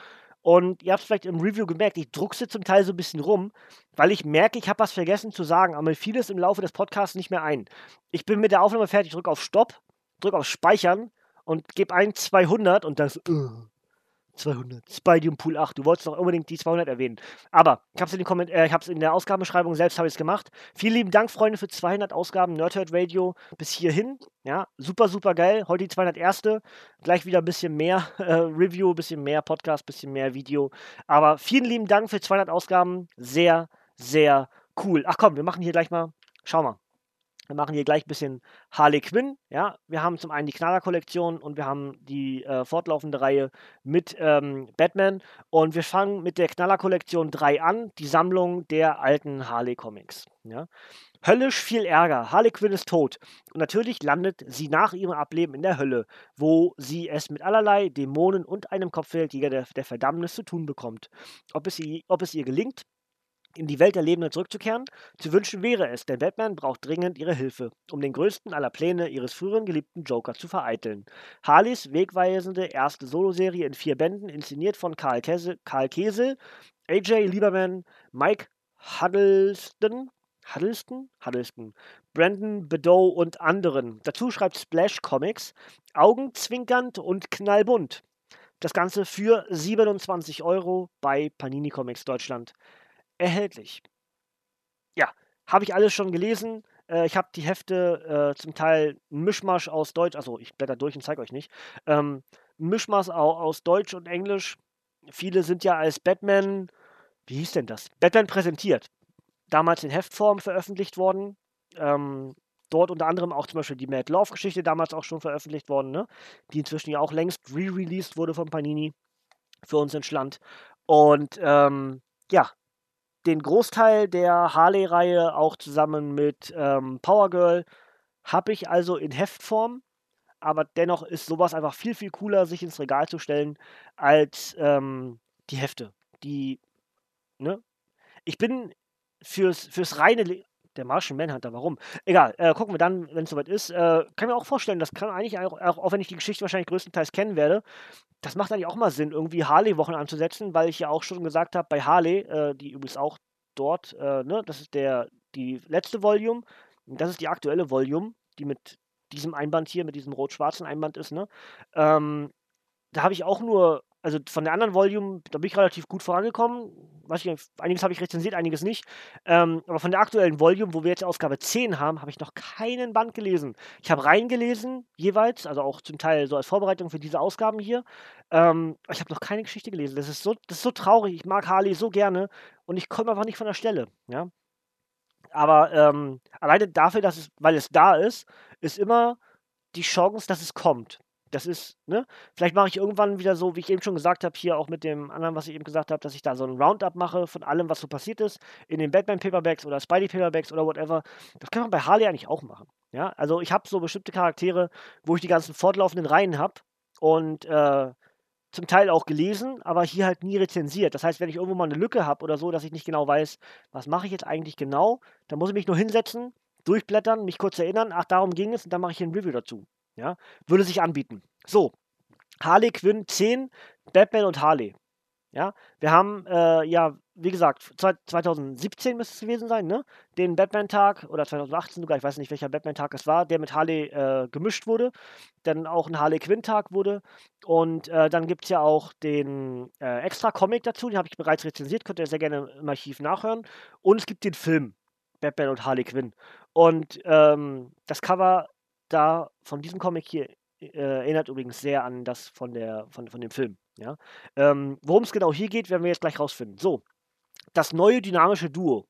Und ihr habt es vielleicht im Review gemerkt, ich druckse zum Teil so ein bisschen rum, weil ich merke, ich habe was vergessen zu sagen, aber mir fiel es im Laufe des Podcasts nicht mehr ein. Ich bin mit der Aufnahme fertig, drücke auf Stopp, drücke auf Speichern und gebe ein 200 und dann so, uh, 200. Spidey und Pool 8. Du wolltest doch unbedingt die 200 erwähnen. Aber ich habe es in, äh, in der Ausgabenbeschreibung selbst habe ich gemacht. Vielen lieben Dank, Freunde, für 200 Ausgaben Nerdhurt Radio bis hierhin. Ja, super, super geil. Heute die 201. Gleich wieder ein bisschen mehr [LAUGHS] äh, Review, ein bisschen mehr Podcast, ein bisschen mehr Video. Aber vielen lieben Dank für 200 Ausgaben. Sehr, sehr cool. Ach komm, wir machen hier gleich mal. Schau mal. Wir machen hier gleich ein bisschen Harley Quinn. Ja, wir haben zum einen die Knaller-Kollektion und wir haben die äh, fortlaufende Reihe mit ähm, Batman. Und wir fangen mit der Knaller-Kollektion 3 an, die Sammlung der alten Harley-Comics. Ja. Höllisch viel Ärger. Harley Quinn ist tot. Und natürlich landet sie nach ihrem Ableben in der Hölle, wo sie es mit allerlei Dämonen und einem Kopfgeldjäger der, der Verdammnis zu tun bekommt. Ob es, ihr, ob es ihr gelingt, in die Welt der Lebenden zurückzukehren? Zu wünschen wäre es, denn Batman braucht dringend ihre Hilfe, um den größten aller Pläne ihres früheren geliebten Joker zu vereiteln. Harleys wegweisende erste Soloserie in vier Bänden, inszeniert von Karl, Kese, Karl Kesel, AJ Lieberman, Mike Huddleston, Huddleston? Huddleston, Brandon Bedow und anderen. Dazu schreibt Splash Comics, augenzwinkernd und knallbunt. Das Ganze für 27 Euro bei Panini Comics Deutschland erhältlich. Ja, habe ich alles schon gelesen. Äh, ich habe die Hefte äh, zum Teil ein Mischmasch aus Deutsch, also ich blätter durch und zeige euch nicht. Ähm, ein Mischmasch aus Deutsch und Englisch. Viele sind ja als Batman, wie hieß denn das? Batman präsentiert. Damals in Heftform veröffentlicht worden. Ähm, dort unter anderem auch zum Beispiel die Mad Love-Geschichte damals auch schon veröffentlicht worden, ne? die inzwischen ja auch längst re-released wurde von Panini für uns ins Land. Und ähm, ja, den Großteil der Harley-Reihe auch zusammen mit ähm, Power Girl habe ich also in Heftform. Aber dennoch ist sowas einfach viel, viel cooler, sich ins Regal zu stellen, als ähm, die Hefte. Die, ne? Ich bin fürs, fürs reine, der Martian Manhunter, warum? Egal, äh, gucken wir dann, wenn es soweit ist. Äh, kann mir auch vorstellen, das kann eigentlich auch, auch, wenn ich die Geschichte wahrscheinlich größtenteils kennen werde, das macht eigentlich auch mal Sinn, irgendwie Harley-Wochen anzusetzen, weil ich ja auch schon gesagt habe, bei Harley, äh, die übrigens auch dort, äh, ne, das ist der, die letzte Volume, das ist die aktuelle Volume, die mit diesem Einband hier, mit diesem rot-schwarzen Einband ist, ne? Ähm, da habe ich auch nur also von der anderen Volume, da bin ich relativ gut vorangekommen. Weiß ich, einiges habe ich rezensiert, einiges nicht. Ähm, aber von der aktuellen Volume, wo wir jetzt Ausgabe 10 haben, habe ich noch keinen Band gelesen. Ich habe reingelesen, jeweils, also auch zum Teil so als Vorbereitung für diese Ausgaben hier. Ähm, ich habe noch keine Geschichte gelesen. Das ist, so, das ist so traurig. Ich mag Harley so gerne und ich komme einfach nicht von der Stelle. Ja? Aber ähm, alleine dafür, dass es, weil es da ist, ist immer die Chance, dass es kommt. Das ist, ne? Vielleicht mache ich irgendwann wieder so, wie ich eben schon gesagt habe, hier auch mit dem anderen, was ich eben gesagt habe, dass ich da so ein Roundup mache von allem, was so passiert ist, in den Batman-Paperbacks oder Spidey-Paperbacks oder whatever. Das kann man bei Harley eigentlich auch machen. Ja, also ich habe so bestimmte Charaktere, wo ich die ganzen fortlaufenden Reihen habe und äh, zum Teil auch gelesen, aber hier halt nie rezensiert. Das heißt, wenn ich irgendwo mal eine Lücke habe oder so, dass ich nicht genau weiß, was mache ich jetzt eigentlich genau, dann muss ich mich nur hinsetzen, durchblättern, mich kurz erinnern, ach, darum ging es und dann mache ich ein Review dazu. Ja, würde sich anbieten. So, Harley Quinn 10, Batman und Harley. Ja, wir haben äh, ja, wie gesagt, 2017 müsste es gewesen sein, ne? Den Batman-Tag oder 2018 sogar, ich weiß nicht, welcher Batman-Tag es war, der mit Harley äh, gemischt wurde. Dann auch ein Harley Quinn-Tag wurde. Und äh, dann gibt es ja auch den äh, extra Comic dazu, den habe ich bereits rezensiert, könnt ihr sehr gerne im Archiv nachhören. Und es gibt den Film, Batman und Harley Quinn. Und ähm, das Cover da von diesem Comic hier äh, erinnert übrigens sehr an das von, der, von, von dem Film. Ja? Ähm, Worum es genau hier geht, werden wir jetzt gleich rausfinden. So, das neue dynamische Duo.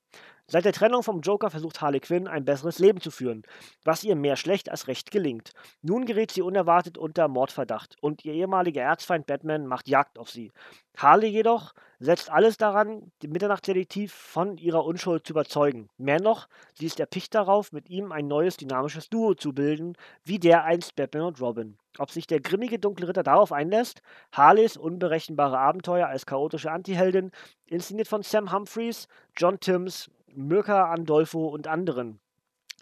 Seit der Trennung vom Joker versucht Harley Quinn ein besseres Leben zu führen, was ihr mehr schlecht als recht gelingt. Nun gerät sie unerwartet unter Mordverdacht und ihr ehemaliger Erzfeind Batman macht Jagd auf sie. Harley jedoch setzt alles daran, den Mitternachtsdetektiv von ihrer Unschuld zu überzeugen. Mehr noch, sie ist erpicht darauf, mit ihm ein neues dynamisches Duo zu bilden, wie der einst Batman und Robin. Ob sich der grimmige dunkle Ritter darauf einlässt? Harleys unberechenbare Abenteuer als chaotische Antiheldin, inszeniert von Sam Humphreys, John Timms, Mirka Andolfo und anderen.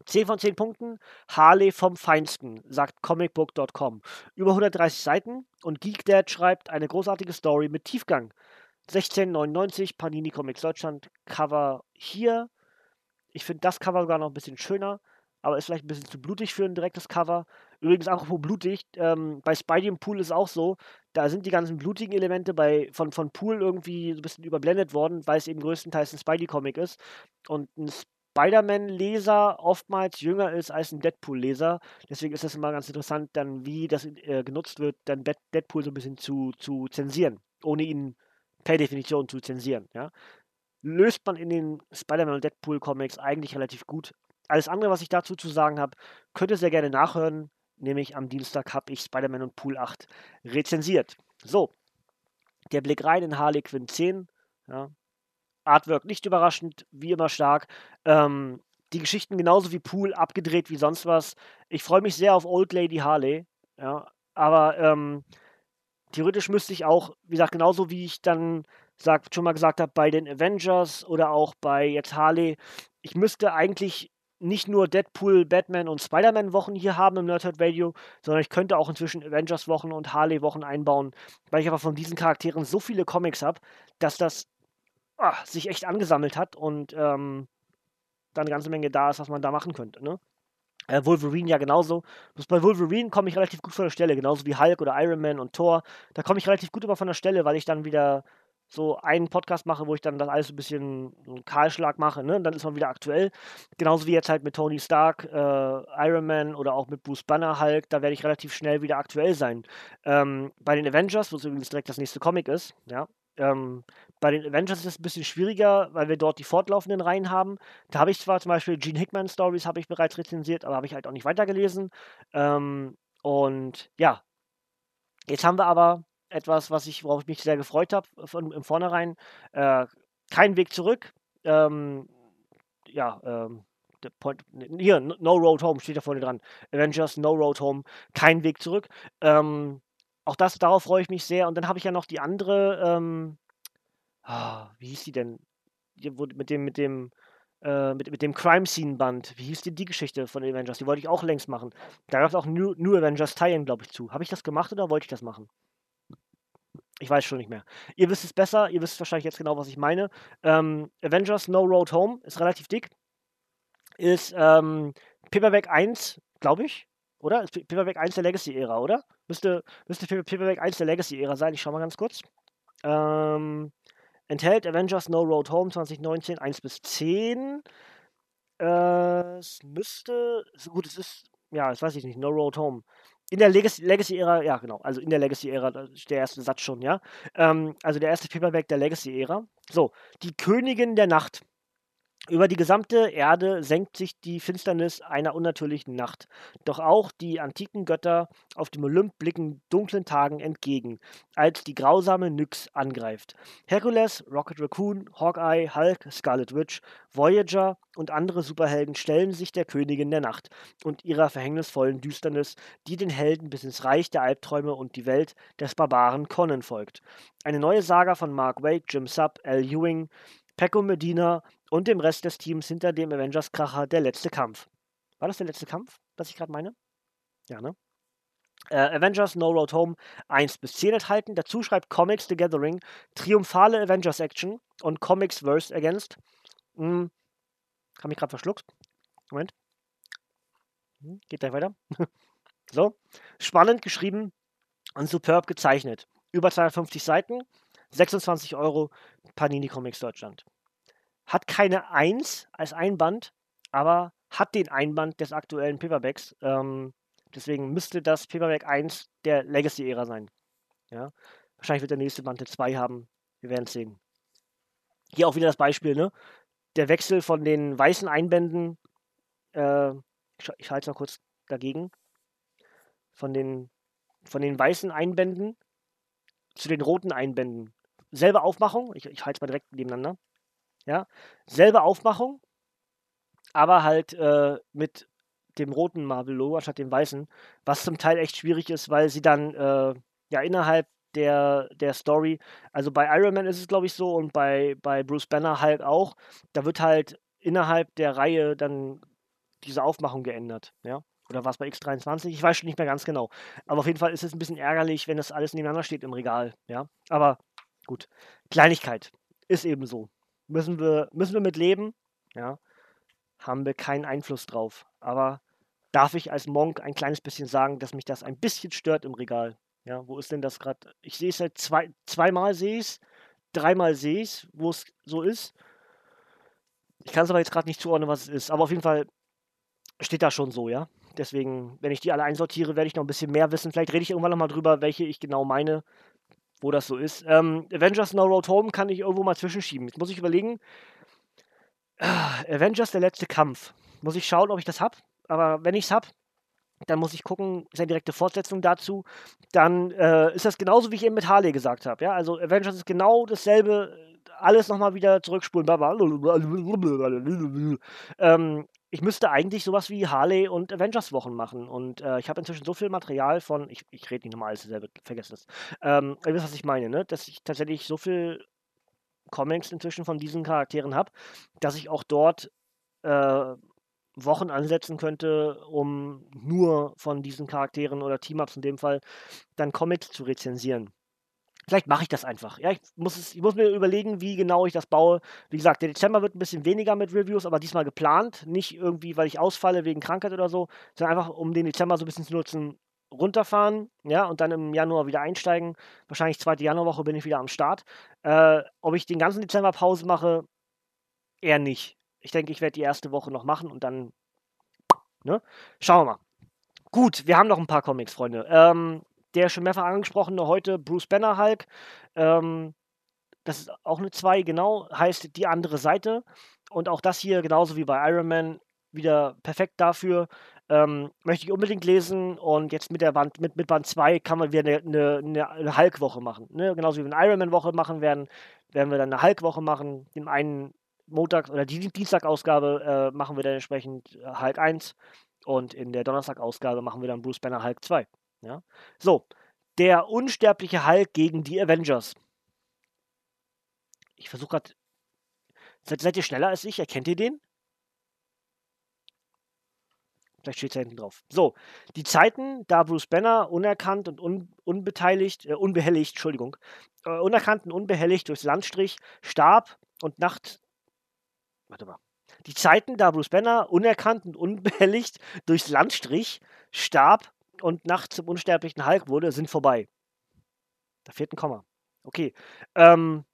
10 von 10 Punkten, Harley vom Feinsten, sagt comicbook.com. Über 130 Seiten und GeekDad schreibt eine großartige Story mit Tiefgang. 1699 Panini Comics Deutschland Cover hier. Ich finde das Cover sogar noch ein bisschen schöner, aber ist vielleicht ein bisschen zu blutig für ein direktes Cover. Übrigens, apropos blutig, ähm, bei Spidey im Pool ist auch so, da sind die ganzen blutigen Elemente bei, von, von Pool irgendwie so ein bisschen überblendet worden, weil es eben größtenteils ein Spidey-Comic ist. Und ein Spider-Man-Leser oftmals jünger ist als ein Deadpool-Leser. Deswegen ist das immer ganz interessant, dann wie das äh, genutzt wird, dann Deadpool so ein bisschen zu, zu zensieren, ohne ihn per Definition zu zensieren. Ja? Löst man in den Spider-Man und Deadpool-Comics eigentlich relativ gut. Alles andere, was ich dazu zu sagen habe, könnt ihr sehr gerne nachhören. Nämlich am Dienstag habe ich Spider-Man und Pool 8 rezensiert. So, der Blick rein in Harley Quinn 10. Ja. Artwork nicht überraschend, wie immer stark. Ähm, die Geschichten genauso wie Pool, abgedreht wie sonst was. Ich freue mich sehr auf Old Lady Harley. Ja, aber ähm, theoretisch müsste ich auch, wie gesagt, genauso wie ich dann sag, schon mal gesagt habe, bei den Avengers oder auch bei jetzt Harley, ich müsste eigentlich nicht nur Deadpool, Batman und Spider-Man-Wochen hier haben im Nerdhurt Radio, sondern ich könnte auch inzwischen Avengers-Wochen und Harley-Wochen einbauen, weil ich aber von diesen Charakteren so viele Comics habe, dass das ach, sich echt angesammelt hat und ähm, da eine ganze Menge da ist, was man da machen könnte. Ne? Äh, Wolverine ja genauso. Bloß bei Wolverine komme ich relativ gut von der Stelle, genauso wie Hulk oder Iron Man und Thor. Da komme ich relativ gut immer von der Stelle, weil ich dann wieder so einen Podcast mache, wo ich dann das alles ein bisschen einen Kahlschlag mache, ne? Und dann ist man wieder aktuell. Genauso wie jetzt halt mit Tony Stark, äh, Iron Man oder auch mit Bruce Banner Hulk, da werde ich relativ schnell wieder aktuell sein. Ähm, bei den Avengers, wo es übrigens direkt das nächste Comic ist, ja, ähm, bei den Avengers ist es ein bisschen schwieriger, weil wir dort die fortlaufenden Reihen haben. Da habe ich zwar zum Beispiel Gene Hickman Stories habe ich bereits rezensiert, aber habe ich halt auch nicht weitergelesen. Ähm, und ja, jetzt haben wir aber etwas, was ich, worauf ich mich sehr gefreut habe im Vornherein. Äh, kein Weg zurück. Ähm, ja, ähm, Point, hier, No Road Home steht da vorne dran. Avengers, No Road Home, kein Weg zurück. Ähm, auch das, darauf freue ich mich sehr. Und dann habe ich ja noch die andere, ähm, ah, wie hieß die denn? Mit dem, mit dem, äh, mit, mit dem Crime Scene Band. Wie hieß die, die Geschichte von Avengers? Die wollte ich auch längst machen. Da gab es auch New, New Avengers Teilen, glaube ich, zu. Habe ich das gemacht oder wollte ich das machen? Ich weiß schon nicht mehr. Ihr wisst es besser, ihr wisst wahrscheinlich jetzt genau, was ich meine. Ähm, Avengers No Road Home ist relativ dick. Ist ähm, Paperback 1, glaube ich, oder? Ist Paperback 1 der Legacy-Ära, oder? Müsste, müsste Paperback 1 der Legacy-Ära sein. Ich schau mal ganz kurz. Ähm, enthält Avengers No Road Home 2019 1 bis 10. Äh, es müsste, gut, es ist, ja, das weiß ich nicht, No Road Home. In der Legacy-Ära, Legacy ja genau, also in der Legacy-Ära, der erste Satz schon, ja. Ähm, also der erste Paperback der Legacy-Ära. So, die Königin der Nacht. Über die gesamte Erde senkt sich die Finsternis einer unnatürlichen Nacht. Doch auch die antiken Götter auf dem Olymp blicken dunklen Tagen entgegen, als die grausame Nyx angreift. Hercules, Rocket Raccoon, Hawkeye, Hulk, Scarlet Witch, Voyager und andere Superhelden stellen sich der Königin der Nacht und ihrer verhängnisvollen Düsternis, die den Helden bis ins Reich der Albträume und die Welt des Barbaren Conan folgt. Eine neue Saga von Mark Waid, Jim Sub, Al Ewing, Pecco Medina und dem Rest des Teams hinter dem Avengers-Kracher Der letzte Kampf. War das der letzte Kampf, was ich gerade meine? Ja, ne? Äh, Avengers No Road Home 1 bis 10 enthalten. Dazu schreibt Comics The Gathering triumphale Avengers Action und Comics Verse Against. Hm, hab mich gerade verschluckt. Moment. Hm, geht gleich weiter. [LAUGHS] so. Spannend geschrieben und superb gezeichnet. Über 250 Seiten, 26 Euro, Panini Comics Deutschland. Hat keine 1 als Einband, aber hat den Einband des aktuellen Paperbacks. Ähm, deswegen müsste das Paperback 1 der Legacy-Ära sein. Ja? Wahrscheinlich wird der nächste Band eine 2 haben. Wir werden es sehen. Hier auch wieder das Beispiel, ne? Der Wechsel von den weißen Einbänden, äh, ich, ich halte es mal kurz dagegen, von den, von den weißen Einbänden zu den roten Einbänden. Selbe Aufmachung, ich, ich halte es mal direkt nebeneinander. Ja, selbe Aufmachung, aber halt äh, mit dem roten Marvel-Logo anstatt dem weißen, was zum Teil echt schwierig ist, weil sie dann äh, ja innerhalb der, der Story, also bei Iron Man ist es glaube ich so und bei, bei Bruce Banner halt auch, da wird halt innerhalb der Reihe dann diese Aufmachung geändert, ja. Oder war es bei X23? Ich weiß schon nicht mehr ganz genau. Aber auf jeden Fall ist es ein bisschen ärgerlich, wenn das alles nebeneinander steht im Regal, ja. Aber gut, Kleinigkeit ist eben so müssen wir, müssen wir mit leben. Ja, haben wir keinen Einfluss drauf. Aber darf ich als Monk ein kleines bisschen sagen, dass mich das ein bisschen stört im Regal? Ja, wo ist denn das gerade? Ich sehe es seit zwei, zweimal sehe ich es, dreimal sehe ich es, wo es so ist. Ich kann es aber jetzt gerade nicht zuordnen, was es ist. Aber auf jeden Fall steht da schon so, ja. Deswegen, wenn ich die alle einsortiere, werde ich noch ein bisschen mehr wissen. Vielleicht rede ich irgendwann nochmal drüber, welche ich genau meine wo das so ist. Ähm, Avengers No Road Home kann ich irgendwo mal zwischenschieben. Jetzt muss ich überlegen. Äh, Avengers der letzte Kampf. Muss ich schauen, ob ich das habe. Aber wenn ich es habe, dann muss ich gucken, ist eine direkte Fortsetzung dazu. Dann äh, ist das genauso, wie ich eben mit Harley gesagt habe. Ja, also Avengers ist genau dasselbe, alles nochmal wieder zurückspulen. Ähm, ich müsste eigentlich sowas wie Harley und Avengers-Wochen machen. Und äh, ich habe inzwischen so viel Material von, ich, ich rede nicht nochmal alles dasselbe, vergesst das. Ähm, ihr wisst, was ich meine, ne? Dass ich tatsächlich so viel Comics inzwischen von diesen Charakteren habe, dass ich auch dort äh, Wochen ansetzen könnte, um nur von diesen Charakteren oder Team-Ups in dem Fall dann Comics zu rezensieren. Vielleicht mache ich das einfach. Ja, ich muss, es, ich muss mir überlegen, wie genau ich das baue. Wie gesagt, der Dezember wird ein bisschen weniger mit Reviews, aber diesmal geplant. Nicht irgendwie, weil ich ausfalle wegen Krankheit oder so, sondern einfach, um den Dezember so ein bisschen zu nutzen, runterfahren, ja, und dann im Januar wieder einsteigen. Wahrscheinlich zweite Januarwoche bin ich wieder am Start. Äh, ob ich den ganzen Dezember Pause mache, eher nicht. Ich denke, ich werde die erste Woche noch machen und dann, ne? Schauen wir mal. Gut, wir haben noch ein paar Comics, Freunde. Ähm, der schon mehrfach angesprochene heute Bruce Banner Hulk. Ähm, das ist auch eine 2, genau, heißt die andere Seite. Und auch das hier, genauso wie bei Iron Man, wieder perfekt dafür. Ähm, möchte ich unbedingt lesen und jetzt mit der Band, mit, mit Band 2 kann man wieder eine, eine, eine Hulk-Woche machen. Ne? Genauso wie wir eine Iron Man-Woche machen werden, werden wir dann eine Hulk-Woche machen. Den einen Montag oder die Dienstag-Ausgabe äh, machen wir dann entsprechend äh, Hulk 1 und in der Donnerstag-Ausgabe machen wir dann Bruce Banner Hulk 2. Ja? So, der unsterbliche Hulk gegen die Avengers. Ich versuche gerade. Seid, seid, ihr schneller als ich? Erkennt ihr den? Vielleicht steht es da hinten drauf. So, die Zeiten, da Bruce Banner unerkannt und un, unbeteiligt, äh, unbehelligt, Entschuldigung, äh, unerkannt und unbehelligt durchs Land strich, starb und Nacht. Warte mal. Die Zeiten, da Bruce Banner unerkannt und unbehelligt durchs Land strich, starb und nachts zum unsterblichen Hulk wurde, sind vorbei. Da fehlt ein Komma. Okay. Ähm,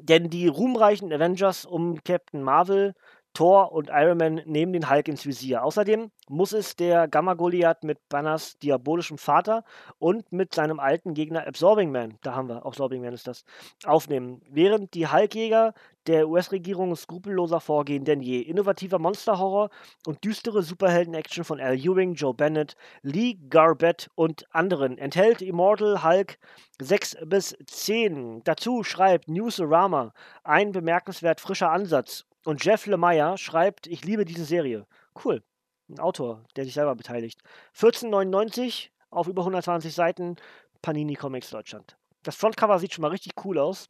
denn die ruhmreichen Avengers um Captain Marvel, Thor und Iron Man nehmen den Hulk ins Visier. Außerdem muss es der Gamma-Goliath mit Banners diabolischem Vater und mit seinem alten Gegner Absorbing Man, da haben wir, Absorbing Man ist das, aufnehmen. Während die Hulkjäger der US-Regierung skrupelloser vorgehen denn je. Innovativer Monsterhorror und düstere Superhelden-Action von Al Ewing, Joe Bennett, Lee Garbett und anderen. Enthält Immortal Hulk 6 bis 10. Dazu schreibt Newsarama ein bemerkenswert frischer Ansatz. Und Jeff Lemire schreibt, ich liebe diese Serie. Cool. Ein Autor, der sich selber beteiligt. 14,99 auf über 120 Seiten. Panini Comics Deutschland. Das Frontcover sieht schon mal richtig cool aus.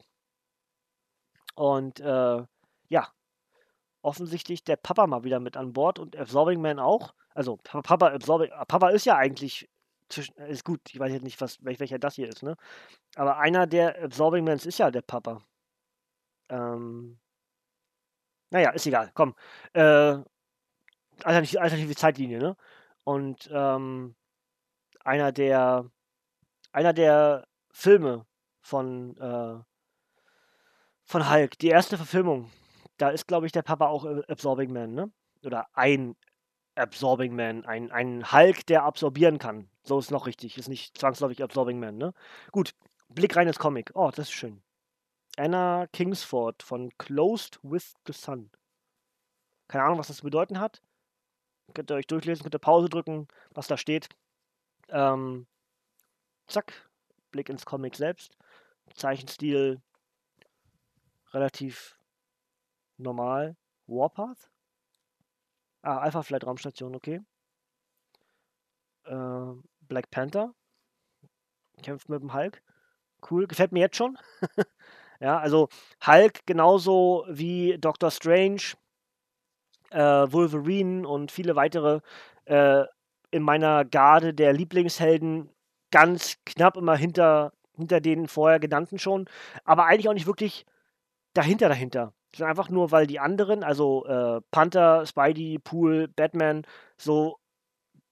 Und äh, ja, offensichtlich der Papa mal wieder mit an Bord und Absorbing Man auch. Also Papa, Absorbing, Papa ist ja eigentlich zwischen, ist gut, ich weiß jetzt nicht, was, welcher das hier ist, ne? Aber einer der Absorbing Mans ist ja der Papa. Ähm, naja, ist egal, komm. Äh, alternative, alternative Zeitlinie, ne? Und ähm, einer der einer der Filme von äh, von Hulk, die erste Verfilmung, da ist, glaube ich, der Papa auch Absorbing Man, ne? Oder ein Absorbing Man, ein, ein Hulk, der absorbieren kann. So ist noch richtig, ist nicht zwangsläufig Absorbing Man, ne? Gut, Blick rein ins Comic. Oh, das ist schön. Anna Kingsford von Closed with the Sun. Keine Ahnung, was das zu bedeuten hat. Könnt ihr euch durchlesen, könnt ihr Pause drücken, was da steht. Ähm, zack, Blick ins Comic selbst. Zeichenstil relativ normal. Warpath? Ah, Alpha Flight Raumstation, okay. Äh, Black Panther kämpft mit dem Hulk. Cool, gefällt mir jetzt schon. [LAUGHS] ja, also Hulk genauso wie Doctor Strange, äh, Wolverine und viele weitere äh, in meiner Garde der Lieblingshelden ganz knapp immer hinter, hinter den vorher genannten schon, aber eigentlich auch nicht wirklich dahinter dahinter. Sondern einfach nur, weil die anderen, also äh, Panther, Spidey, Pool, Batman, so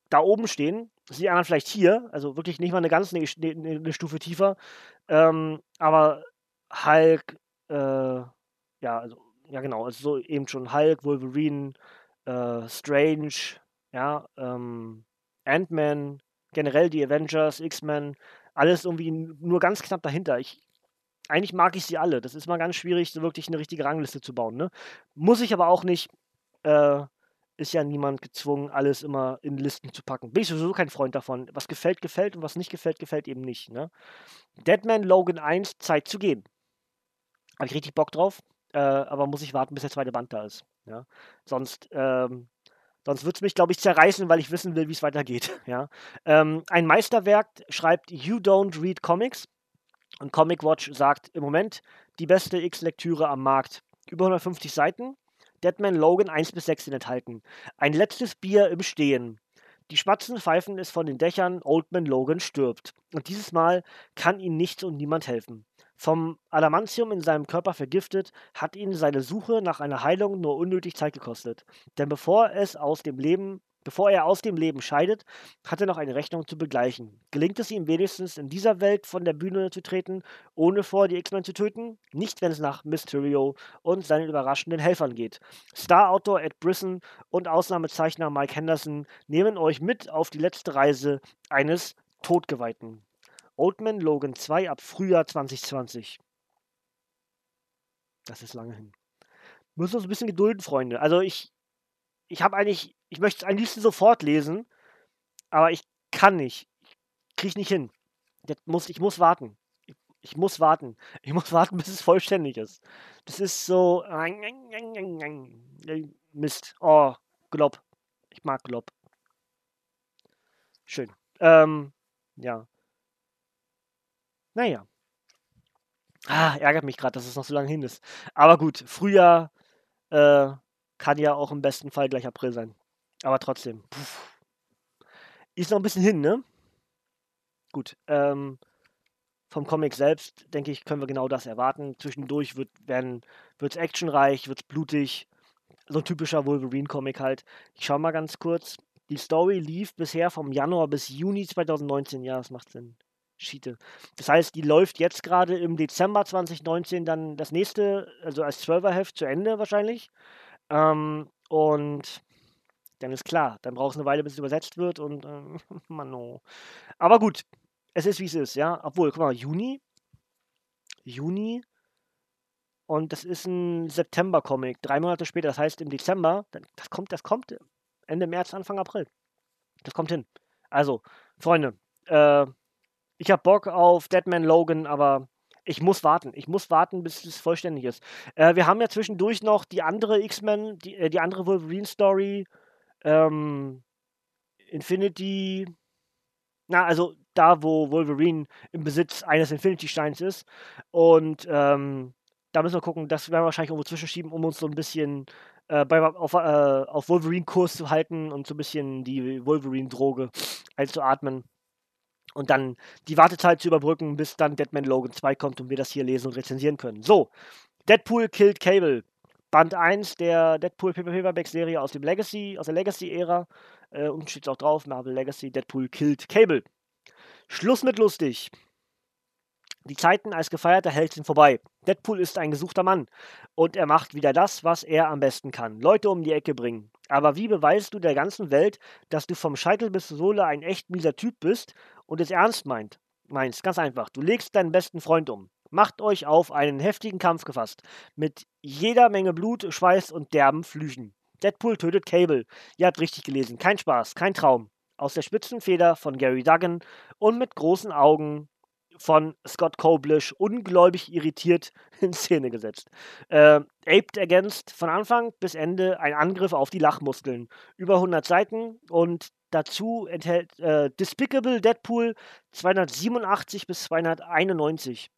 da oben stehen. Das sind die anderen vielleicht hier, also wirklich nicht mal eine ganz eine, eine Stufe tiefer. Ähm, aber Hulk, äh, ja, also, ja genau, also so eben schon Hulk, Wolverine, äh, Strange, ja, ähm, Ant-Man, generell die Avengers, X-Men, alles irgendwie nur ganz knapp dahinter. Ich eigentlich mag ich sie alle. Das ist mal ganz schwierig, so wirklich eine richtige Rangliste zu bauen. Ne? Muss ich aber auch nicht. Äh, ist ja niemand gezwungen, alles immer in Listen zu packen. Bin ich sowieso kein Freund davon. Was gefällt, gefällt und was nicht gefällt, gefällt eben nicht. Ne? Deadman Logan 1, Zeit zu gehen. Habe ich richtig Bock drauf, äh, aber muss ich warten, bis der zweite Band da ist. Ja? Sonst, ähm, sonst wird es mich, glaube ich, zerreißen, weil ich wissen will, wie es weitergeht. [LAUGHS] Ja? Ähm, ein Meisterwerk schreibt You Don't Read Comics. Und Comic Watch sagt im Moment die beste X-Lektüre am Markt. Über 150 Seiten. Deadman Logan 1 bis 6 sind enthalten. Ein letztes Bier im Stehen. Die Spatzen pfeifen es von den Dächern, Oldman Logan stirbt. Und dieses Mal kann ihm nichts und niemand helfen. Vom Adamantium in seinem Körper vergiftet, hat ihn seine Suche nach einer Heilung nur unnötig Zeit gekostet. Denn bevor es aus dem Leben Bevor er aus dem Leben scheidet, hat er noch eine Rechnung zu begleichen. Gelingt es ihm wenigstens in dieser Welt von der Bühne zu treten, ohne vor die X-Men zu töten? Nicht, wenn es nach Mysterio und seinen überraschenden Helfern geht. Star-Autor Ed Brisson und Ausnahmezeichner Mike Henderson nehmen euch mit auf die letzte Reise eines Todgeweihten. Oldman Logan 2 ab Frühjahr 2020. Das ist lange hin. Müssen uns ein bisschen gedulden, Freunde. Also ich, ich habe eigentlich ich möchte es am liebsten sofort lesen, aber ich kann nicht. Ich kriege nicht hin. Das muss, ich muss warten. Ich, ich, muss warten. [LAUGHS] Ich muss warten, bis es vollständig ist. Das ist so. Mist. Oh, Glob. Ich mag Glob. Schön. Ähm, ja. Naja. Ah, ärgert mich gerade, dass es noch so lange hin ist. Aber gut, Frühjahr äh, kann ja auch im besten Fall gleich April sein. Aber trotzdem. Puh. Ist noch ein bisschen hin, ne? Gut. Ähm, vom Comic selbst, denke ich, können wir genau das erwarten. Zwischendurch wird es actionreich, wird es blutig. So ein typischer Wolverine-Comic halt. Ich schau mal ganz kurz. Die Story lief bisher vom Januar bis Juni 2019. Ja, das macht Sinn. Schiete. Das heißt, die läuft jetzt gerade im Dezember 2019 dann das nächste, also als 12er-Heft zu Ende wahrscheinlich. Ähm, und dann ist klar, dann brauchst du eine Weile, bis es übersetzt wird und äh, [LAUGHS] Mano. Aber gut, es ist wie es ist, ja. Obwohl, guck mal, Juni, Juni, und das ist ein September-Comic, drei Monate später, das heißt im Dezember, das kommt, das kommt Ende März, Anfang April. Das kommt hin. Also, Freunde, äh, ich habe Bock auf Deadman Logan, aber ich muss warten. Ich muss warten, bis es vollständig ist. Äh, wir haben ja zwischendurch noch die andere X-Men, die, äh, die andere Wolverine-Story, ähm, Infinity. Na, also da, wo Wolverine im Besitz eines Infinity-Steins ist. Und ähm, da müssen wir gucken, das werden wir wahrscheinlich irgendwo zwischenschieben, um uns so ein bisschen äh, bei, auf, äh, auf Wolverine-Kurs zu halten und so ein bisschen die Wolverine-Droge einzuatmen. Und dann die Wartezeit zu überbrücken, bis dann Deadman Logan 2 kommt und wir das hier lesen und rezensieren können. So, Deadpool killed Cable. Band 1 der Deadpool Paperback Serie aus dem Legacy, aus der Legacy-Ära. Äh, unten steht es auch drauf, Marvel Legacy, Deadpool killed Cable. Schluss mit lustig. Die Zeiten als gefeierter Held sind vorbei. Deadpool ist ein gesuchter Mann und er macht wieder das, was er am besten kann. Leute um die Ecke bringen. Aber wie beweist du der ganzen Welt, dass du vom Scheitel bis zur Sohle ein echt mieser Typ bist und es ernst meint? Meinst, ganz einfach. Du legst deinen besten Freund um. Macht euch auf einen heftigen Kampf gefasst. Mit jeder Menge Blut, Schweiß und derben Flüchen. Deadpool tötet Cable. Ihr habt richtig gelesen. Kein Spaß, kein Traum. Aus der Spitzenfeder von Gary Duggan und mit großen Augen von Scott Koblish ungläubig irritiert [LAUGHS] in Szene gesetzt. Äh, Aped ergänzt von Anfang bis Ende ein Angriff auf die Lachmuskeln. Über 100 Seiten und dazu enthält äh, Despicable Deadpool 287 bis 291.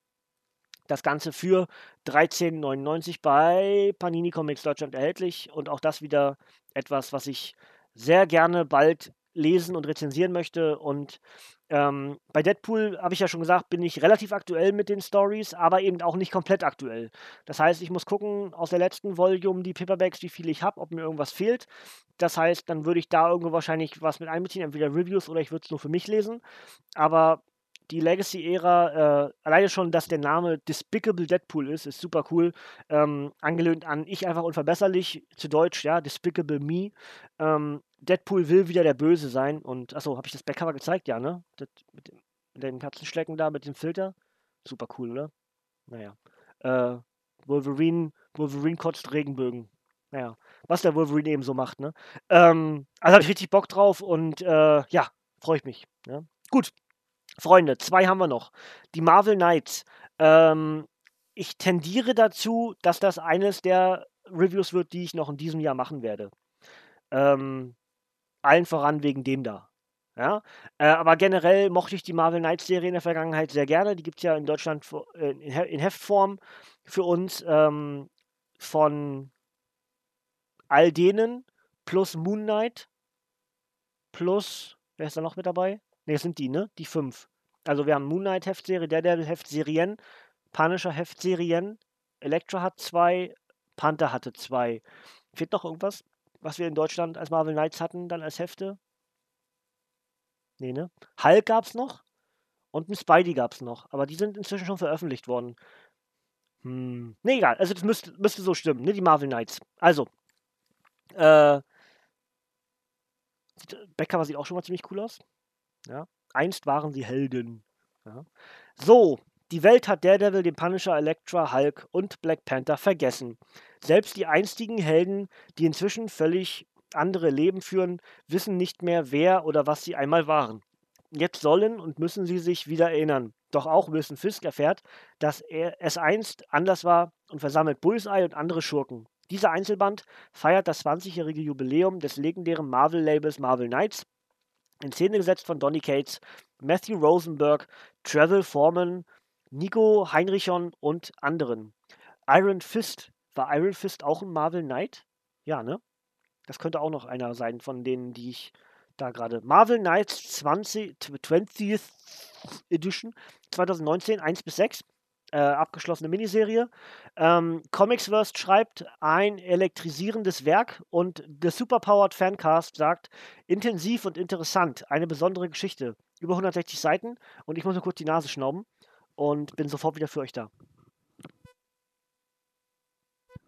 Das Ganze für 13,99 bei Panini Comics Deutschland erhältlich und auch das wieder etwas, was ich sehr gerne bald lesen und rezensieren möchte. Und ähm, bei Deadpool habe ich ja schon gesagt, bin ich relativ aktuell mit den Stories, aber eben auch nicht komplett aktuell. Das heißt, ich muss gucken aus der letzten Volume die Paperbacks, wie viele ich habe, ob mir irgendwas fehlt. Das heißt, dann würde ich da irgendwo wahrscheinlich was mit einbeziehen, entweder Reviews oder ich würde es nur für mich lesen. Aber die Legacy-Ära, äh, alleine schon, dass der Name Despicable Deadpool ist, ist super cool. Ähm, angelehnt an Ich einfach unverbesserlich, zu Deutsch, ja, Despicable Me. Ähm, Deadpool will wieder der Böse sein und, achso, habe ich das Backcover gezeigt? Ja, ne? Das, mit, dem, mit den Katzenschlecken da, mit dem Filter. Super cool, oder? Naja. Äh, Wolverine, Wolverine kotzt Regenbögen. Naja, was der Wolverine eben so macht, ne? Ähm, also habe ich richtig Bock drauf und äh, ja, freue ich mich. Ja? Ne? Gut, Freunde, zwei haben wir noch. Die Marvel Knights. Ähm, ich tendiere dazu, dass das eines der Reviews wird, die ich noch in diesem Jahr machen werde. Ähm, allen voran wegen dem da. Ja, äh, aber generell mochte ich die Marvel Knights Serie in der Vergangenheit sehr gerne. Die gibt es ja in Deutschland äh, in, Heftform für uns ähm, von all denen plus Moon Knight plus, wer ist da noch mit dabei? Ne, das sind die, ne? Die fünf. Also wir haben Moon Knight Heftserie, Daredevil Heftserien, Punisher Heftserien, Elektra hat zwei, Panther hatte zwei. Fehlt noch irgendwas, was wir in Deutschland als Marvel Knights hatten, dann als Hefte? Nee, ne? Hulk gab's noch und ein Spidey gab's noch, aber die sind inzwischen schon veröffentlicht worden. Hm, ne, egal. Also das müsste, müsste so stimmen, ne? Die Marvel Knights. Also, äh, Backcover sieht auch schon mal ziemlich cool aus. Ja. Einst waren sie Helden. Ja. So, die Welt hat Daredevil, den Punisher, Elektra, Hulk und Black Panther vergessen. Selbst die einstigen Helden, die inzwischen völlig andere Leben führen, wissen nicht mehr, wer oder was sie einmal waren. Jetzt sollen und müssen sie sich wieder erinnern. Doch auch Wilson Fisk erfährt, dass er es einst anders war und versammelt Bullseye und andere Schurken. Dieser Einzelband feiert das 20-jährige Jubiläum des legendären Marvel-Labels Marvel Knights in Szene gesetzt von Donny Cates, Matthew Rosenberg, Trevor Foreman, Nico Heinrichon und anderen. Iron Fist. War Iron Fist auch ein Marvel Knight? Ja, ne? Das könnte auch noch einer sein von denen, die ich da gerade. Marvel Knights 20, 20th Edition 2019, 1 bis 6 äh, abgeschlossene Miniserie. Ähm, Comicsverse schreibt ein elektrisierendes Werk und The Superpowered Fancast sagt intensiv und interessant, eine besondere Geschichte. Über 160 Seiten und ich muss nur kurz die Nase schnauben und bin sofort wieder für euch da.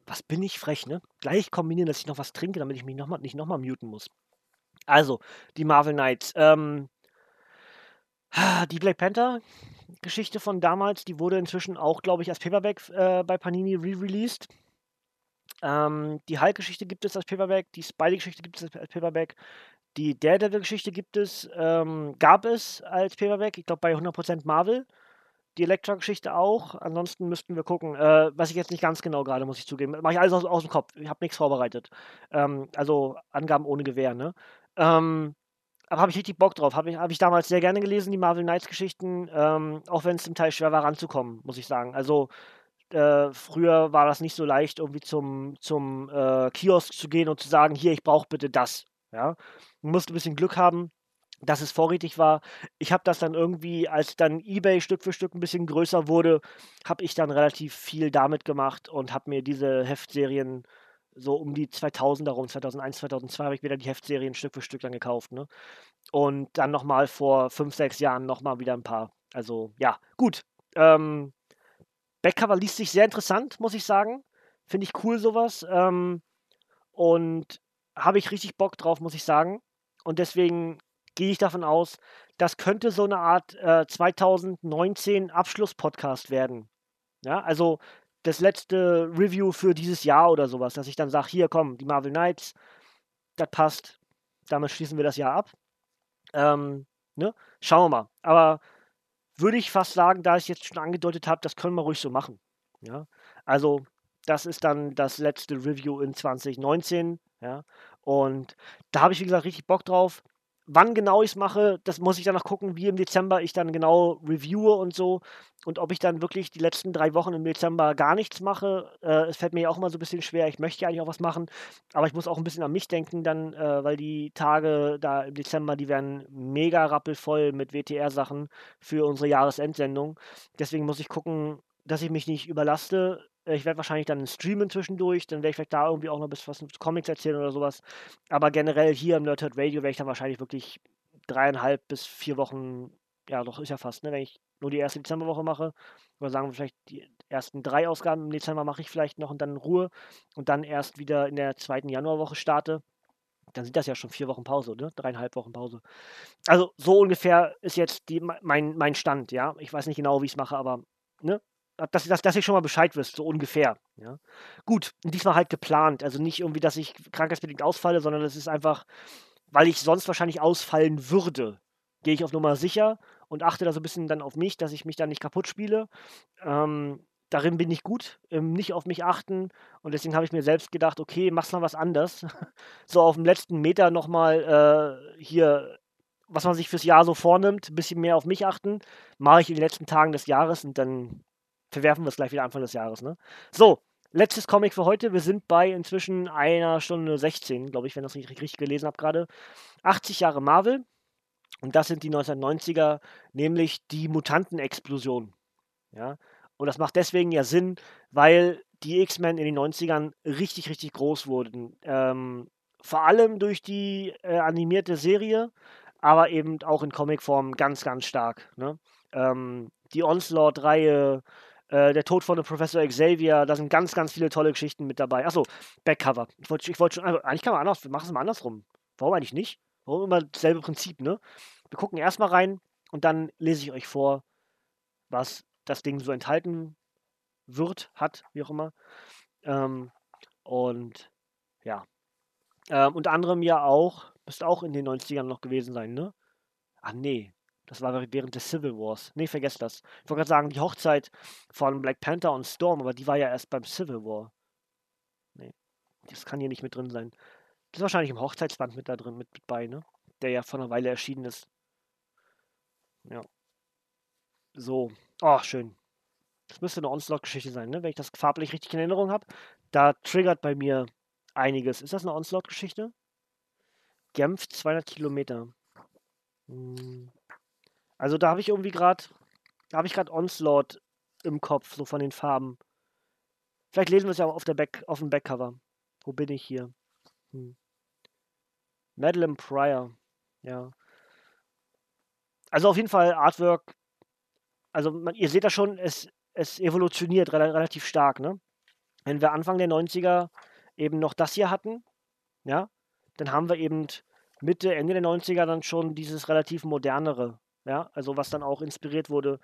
Was bin ich frech, ne? Gleich kombinieren, dass ich noch was trinke, damit ich mich noch mal, nicht nochmal muten muss. Also, die Marvel Knights. Ähm, die Black Panther Geschichte von damals, die wurde inzwischen auch, glaube ich, als Paperback äh, bei Panini re-released. Ähm, die Hulk-Geschichte gibt es als Paperback, die Spidey-Geschichte gibt es als Paperback, die Daredevil-Geschichte gibt es, ähm, gab es als Paperback, ich glaube bei 100% Marvel. Die Elektra-Geschichte auch. Ansonsten müssten wir gucken. Äh, weiß ich jetzt nicht ganz genau gerade, muss ich zugeben. Mache ich alles aus, aus dem Kopf. Ich habe nichts vorbereitet. Ähm, also Angaben ohne Gewehr, ne? Ähm, aber habe ich richtig Bock drauf. Habe ich, hab ich damals sehr gerne gelesen, die Marvel Knights-Geschichten. Ähm, auch wenn es zum Teil schwer war, ranzukommen, muss ich sagen. Also äh, früher war das nicht so leicht, irgendwie zum, zum äh, Kiosk zu gehen und zu sagen, hier, ich brauche bitte das. Ja? Man musste ein bisschen Glück haben, dass es vorrätig war. Ich habe das dann irgendwie, als dann eBay Stück für Stück ein bisschen größer wurde, habe ich dann relativ viel damit gemacht und habe mir diese Heftserien so um die 2000 rum, 2001, 2002 habe ich wieder die Heftserien Stück für Stück dann gekauft. Ne? Und dann nochmal vor fünf, sechs Jahren nochmal wieder ein paar. Also ja, gut. Ähm, Backcover liest sich sehr interessant, muss ich sagen. Finde ich cool sowas. Ähm, und habe ich richtig Bock drauf, muss ich sagen. Und deswegen gehe ich davon aus, das könnte so eine Art äh, 2019 Abschluss-Podcast werden. Ja, also das letzte Review für dieses Jahr oder sowas, dass ich dann sage, hier komm, die Marvel Knights, das passt, damit schließen wir das Jahr ab. Ähm, ne? Schauen wir mal. Aber würde ich fast sagen, da ich jetzt schon angedeutet habe, das können wir ruhig so machen. Ja? Also, das ist dann das letzte Review in 2019. Ja? Und da habe ich, wie gesagt, richtig Bock drauf. Wann genau ich es mache, das muss ich dann noch gucken, wie im Dezember ich dann genau reviewe und so. Und ob ich dann wirklich die letzten drei Wochen im Dezember gar nichts mache. Äh, es fällt mir ja auch immer so ein bisschen schwer. Ich möchte ja eigentlich auch was machen, aber ich muss auch ein bisschen an mich denken dann, äh, weil die Tage da im Dezember, die werden mega rappelvoll mit WTR-Sachen für unsere Jahresendsendung. Deswegen muss ich gucken, dass ich mich nicht überlaste. Äh, ich werde wahrscheinlich dann streamen zwischendurch, dann werde ich vielleicht da irgendwie auch noch ein bisschen was mit Comics erzählen oder sowas. Aber generell hier im Nerdhurt Radio werde ich dann wahrscheinlich wirklich dreieinhalb bis vier Wochen, ja doch, ist ja fast, ne, wenn ich nur die erste Dezemberwoche mache, oder sagen wir vielleicht die ersten drei Ausgaben im Dezember mache ich vielleicht noch und dann in Ruhe und dann erst wieder in der zweiten Januarwoche starte. Dann sind das ja schon vier Wochen Pause, ne? Dreieinhalb Wochen Pause. Also so ungefähr ist jetzt die, mein, mein Stand, ja. Ich weiß nicht genau, wie ich es mache, aber ne? Dass, dass, dass ihr schon mal Bescheid wisst, so ungefähr. Ja. Gut, diesmal halt geplant. Also nicht irgendwie, dass ich krankheitsbedingt ausfalle, sondern das ist einfach, weil ich sonst wahrscheinlich ausfallen würde. Gehe ich auf Nummer sicher und achte da so ein bisschen dann auf mich, dass ich mich dann nicht kaputt spiele. Ähm, darin bin ich gut, ähm, nicht auf mich achten. Und deswegen habe ich mir selbst gedacht, okay, mach's mal was anders. [LAUGHS] so auf dem letzten Meter nochmal äh, hier, was man sich fürs Jahr so vornimmt, ein bisschen mehr auf mich achten. Mache ich in den letzten Tagen des Jahres und dann verwerfen wir es gleich wieder Anfang des Jahres. Ne? So, letztes Comic für heute. Wir sind bei inzwischen einer Stunde 16, glaube ich, wenn ich das richtig, richtig gelesen habe gerade. 80 Jahre Marvel. Und das sind die 1990er, nämlich die Mutantenexplosion. Ja? Und das macht deswegen ja Sinn, weil die X-Men in den 90ern richtig, richtig groß wurden. Ähm, vor allem durch die äh, animierte Serie, aber eben auch in Comicform ganz, ganz stark. Ne? Ähm, die Onslaught-Reihe, äh, der Tod von Professor Xavier, da sind ganz, ganz viele tolle Geschichten mit dabei. Achso, Backcover. Ich wollte ich wollt schon, also eigentlich kann man anders, wir machen es mal andersrum. Warum eigentlich nicht? Warum immer dasselbe Prinzip, ne? Wir gucken erstmal rein und dann lese ich euch vor, was das Ding so enthalten wird, hat, wie auch immer. Ähm, und ja. Ähm, unter anderem ja auch, müsste auch in den 90ern noch gewesen sein, ne? Ah, nee. Das war während des Civil Wars. Nee, vergesst das. Ich wollte gerade sagen, die Hochzeit von Black Panther und Storm, aber die war ja erst beim Civil War. Nee, das kann hier nicht mit drin sein. Das ist wahrscheinlich im Hochzeitsband mit da drin, mit, mit bei, ne? Der ja vor einer Weile erschienen ist. Ja. So. Oh, schön. Das müsste eine Onslaught-Geschichte sein, ne? Wenn ich das farblich richtig in Erinnerung habe. Da triggert bei mir einiges. Ist das eine Onslaught-Geschichte? Genf 200 Kilometer. Hm. Also da habe ich irgendwie gerade, da habe ich gerade Onslaught im Kopf, so von den Farben. Vielleicht lesen wir es ja auch auf, der Back, auf dem Backcover. Wo bin ich hier? Hm. Madeline Pryor. Ja. Also auf jeden Fall Artwork. Also man, ihr seht da schon, es, es evolutioniert re relativ stark, ne? Wenn wir Anfang der 90er eben noch das hier hatten, ja, dann haben wir eben Mitte, Ende der 90er dann schon dieses relativ modernere ja, also was dann auch inspiriert wurde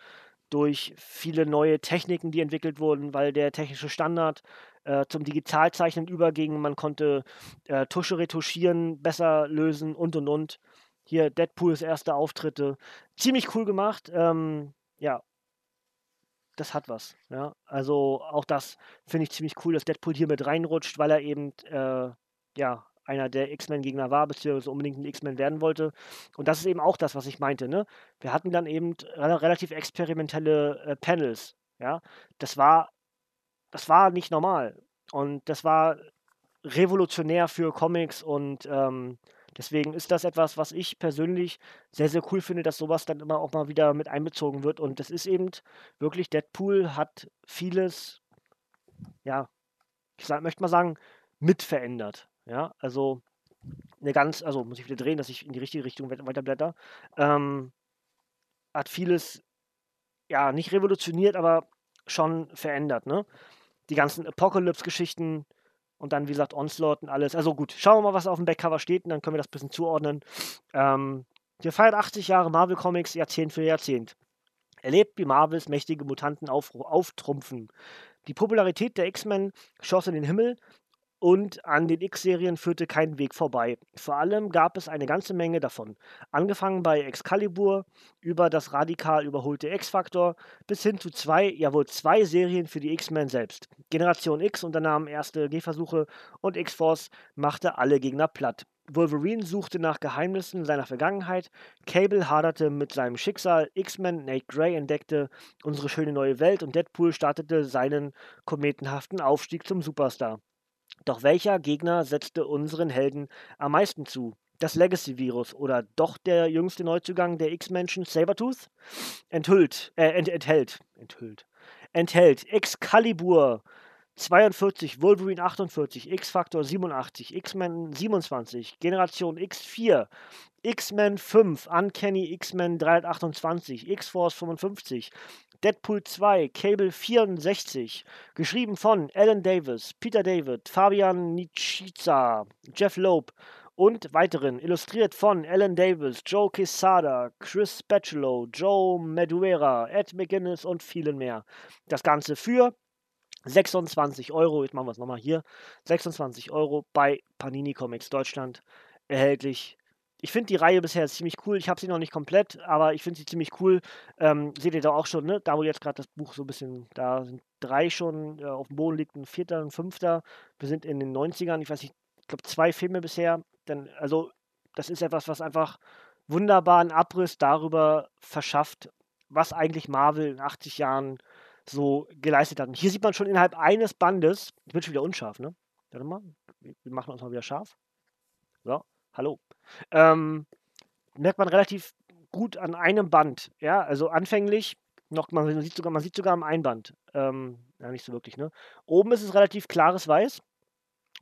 durch viele neue Techniken, die entwickelt wurden, weil der technische Standard äh, zum Digitalzeichnen überging. Man konnte äh, Tusche retuschieren, besser lösen und und und. Hier Deadpools erste Auftritte. Ziemlich cool gemacht. Ähm, ja, das hat was. Ja. Also auch das finde ich ziemlich cool, dass Deadpool hier mit reinrutscht, weil er eben äh, ja einer der X-Men-Gegner war, beziehungsweise unbedingt ein X-Men werden wollte. Und das ist eben auch das, was ich meinte. Ne? Wir hatten dann eben re relativ experimentelle äh, Panels. Ja, das war, das war nicht normal. Und das war revolutionär für Comics und ähm, deswegen ist das etwas, was ich persönlich sehr, sehr cool finde, dass sowas dann immer auch mal wieder mit einbezogen wird. Und das ist eben wirklich, Deadpool hat vieles, ja, ich sag, möchte mal sagen, mitverändert. Ja, also eine ganz, also muss ich wieder drehen, dass ich in die richtige Richtung weiterblätter. Ähm, hat vieles, ja, nicht revolutioniert, aber schon verändert, ne? Die ganzen Apocalypse-Geschichten und dann, wie gesagt, Onslaught und alles. Also gut, schauen wir mal, was auf dem Backcover steht und dann können wir das ein bisschen zuordnen. Ähm, wir feiern 80 Jahre Marvel Comics, Jahrzehnt für Jahrzehnt. Erlebt, wie Marvels mächtige Mutanten auf, auftrumpfen. Die Popularität der X-Men schoss in den Himmel und an den X-Serien führte kein Weg vorbei. Vor allem gab es eine ganze Menge davon. Angefangen bei Excalibur, über das radikal überholte X-Factor, bis hin zu zwei, ja wohl zwei Serien für die X-Men selbst. Generation X unternahm erste Gehversuche und X-Force machte alle Gegner platt. Wolverine suchte nach Geheimnissen seiner Vergangenheit, Cable haderte mit seinem Schicksal, X-Men Nate Grey entdeckte unsere schöne neue Welt und Deadpool startete seinen kometenhaften Aufstieg zum Superstar. Doch welcher Gegner setzte unseren Helden am meisten zu? Das Legacy-Virus oder doch der jüngste Neuzugang der X-Menschen Sabertooth? Enthüllt, äh, ent, enthält, enthüllt, enthält Excalibur 42, Wolverine 48, X-Factor 87, X-Men 27, Generation X4, X-Men 5, Uncanny X-Men 328, X-Force 55, Deadpool 2, Cable 64, geschrieben von Alan Davis, Peter David, Fabian Niciza, Jeff Loeb und weiteren, illustriert von Alan Davis, Joe Quesada, Chris Spatulo, Joe Maduera, Ed McGuinness und vielen mehr. Das Ganze für 26 Euro, jetzt machen wir es nochmal hier, 26 Euro bei Panini Comics Deutschland erhältlich ich finde die Reihe bisher ziemlich cool. Ich habe sie noch nicht komplett, aber ich finde sie ziemlich cool. Ähm, seht ihr da auch schon, ne? Da wo jetzt gerade das Buch so ein bisschen, da sind drei schon äh, auf dem Boden liegt, ein vierter, ein fünfter. Wir sind in den 90ern, ich weiß nicht, ich glaube zwei Filme bisher. Denn, also, das ist etwas, was einfach wunderbaren Abriss darüber verschafft, was eigentlich Marvel in 80 Jahren so geleistet hat. Und hier sieht man schon innerhalb eines Bandes, ich bin schon wieder unscharf, ne? Warte mal, wir machen uns mal wieder scharf. So, hallo. Ähm, merkt man relativ gut an einem Band. Ja, also anfänglich noch, man sieht sogar, man sieht sogar am Einband. Ähm, ja, nicht so wirklich, ne? Oben ist es relativ klares Weiß.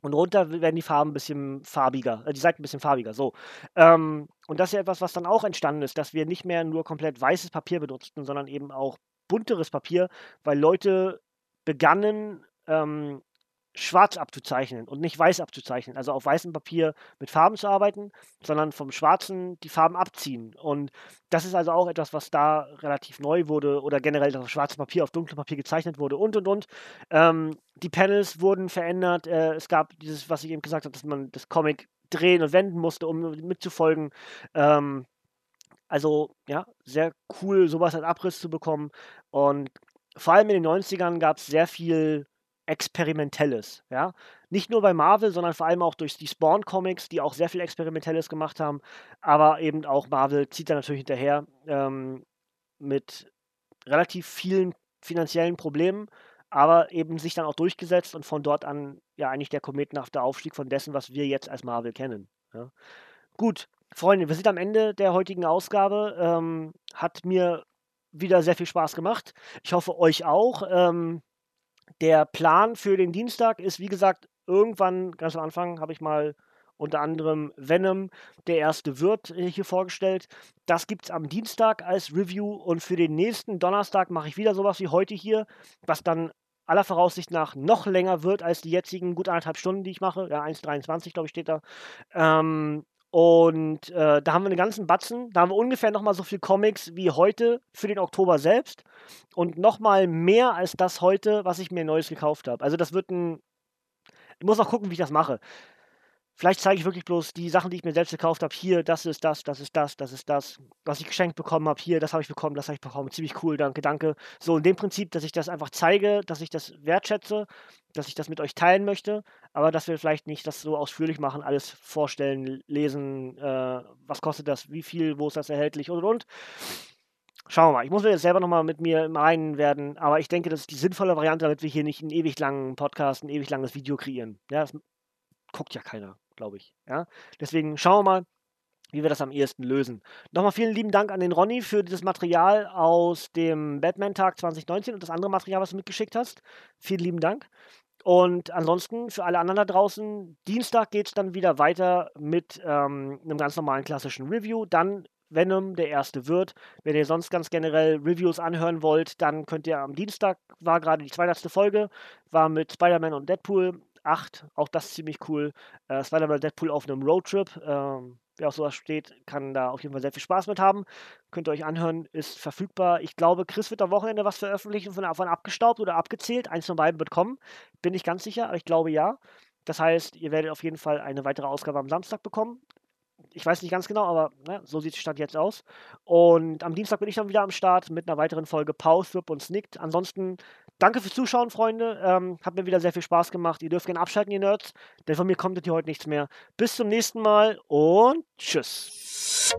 Und runter werden die Farben ein bisschen farbiger, äh, die Seiten ein bisschen farbiger, so. Ähm, und das ist ja etwas, was dann auch entstanden ist, dass wir nicht mehr nur komplett weißes Papier benutzten, sondern eben auch bunteres Papier, weil Leute begannen, ähm, schwarz abzuzeichnen und nicht weiß abzuzeichnen. Also auf weißem Papier mit Farben zu arbeiten, sondern vom schwarzen die Farben abziehen. Und das ist also auch etwas, was da relativ neu wurde oder generell das auf schwarzem Papier auf dunklem Papier gezeichnet wurde und und und. Ähm, die Panels wurden verändert. Äh, es gab dieses, was ich eben gesagt habe, dass man das Comic drehen und wenden musste, um mitzufolgen. Ähm, also ja, sehr cool, sowas als Abriss zu bekommen. Und vor allem in den 90ern gab es sehr viel Experimentelles, ja. Nicht nur bei Marvel, sondern vor allem auch durch die Spawn-Comics, die auch sehr viel Experimentelles gemacht haben, aber eben auch Marvel zieht da natürlich hinterher ähm, mit relativ vielen finanziellen Problemen, aber eben sich dann auch durchgesetzt und von dort an ja eigentlich der kometenhafte Aufstieg von dessen, was wir jetzt als Marvel kennen. Ja. Gut, Freunde, wir sind am Ende der heutigen Ausgabe. Ähm, hat mir wieder sehr viel Spaß gemacht. Ich hoffe, euch auch. Ähm, der Plan für den Dienstag ist, wie gesagt, irgendwann ganz am Anfang habe ich mal unter anderem Venom, der erste Wirt, äh, hier vorgestellt. Das gibt es am Dienstag als Review und für den nächsten Donnerstag mache ich wieder sowas wie heute hier, was dann aller Voraussicht nach noch länger wird als die jetzigen gut anderthalb Stunden, die ich mache. Ja, 1,23 glaube ich steht da. Ähm, Und äh, da haben wir einen ganzen Batzen. Da haben wir ungefähr nochmal so viel Comics wie heute für den Oktober selbst. Und nochmal mehr als das heute, was ich mir Neues gekauft habe. Also das wird ein. Ich muss noch gucken, wie ich das mache. Vielleicht zeige ich wirklich bloß die Sachen, die ich mir selbst gekauft habe. Hier, das ist das, das ist das, das ist das, was ich geschenkt bekommen habe. Hier, das habe ich bekommen, das habe ich bekommen. Ziemlich cool, danke, danke. So in dem Prinzip, dass ich das einfach zeige, dass ich das wertschätze, dass ich das mit euch teilen möchte, aber dass wir vielleicht nicht das so ausführlich machen, alles vorstellen, lesen, äh, was kostet das, wie viel, wo ist das erhältlich und und und. Schauen wir mal. Ich muss mir jetzt selber nochmal mit mir im Reinen werden, aber ich denke, das ist die sinnvolle Variante, damit wir hier nicht einen ewig langen Podcast, ein ewig langes Video kreieren. Ja, das guckt ja keiner glaube ich. Ja? Deswegen schauen wir mal, wie wir das am ehesten lösen. Nochmal vielen lieben Dank an den Ronny für dieses Material aus dem Batman-Tag 2019 und das andere Material, was du mitgeschickt hast. Vielen lieben Dank. Und ansonsten für alle anderen da draußen, Dienstag geht es dann wieder weiter mit ähm, einem ganz normalen klassischen Review. Dann Venom, der erste wird. Wenn ihr sonst ganz generell Reviews anhören wollt, dann könnt ihr am Dienstag, war gerade die 200. Folge, war mit Spider-Man und Deadpool 8, auch das ziemlich cool. Äh, Spider-Man Deadpool auf einem Roadtrip. Ähm, wer auf sowas steht, kann da auf jeden Fall sehr viel Spaß mit haben. Könnt ihr euch anhören, ist verfügbar. Ich glaube, Chris wird am Wochenende was veröffentlichen von, von abgestaubt oder abgezählt. Eins von beiden wird kommen. Bin ich ganz sicher, aber ich glaube ja. Das heißt, ihr werdet auf jeden Fall eine weitere Ausgabe am Samstag bekommen. Ich weiß nicht ganz genau, aber ne, so sieht es Stand jetzt aus. Und am Dienstag bin ich dann wieder am Start mit einer weiteren Folge Pause, Whip und Snicked. Ansonsten Danke fürs Zuschauen, Freunde. Ähm, hat mir wieder sehr viel Spaß gemacht. Ihr dürft gerne abschalten, ihr Nerds, denn von mir kommt hier heute nichts mehr. Bis zum nächsten Mal und tschüss.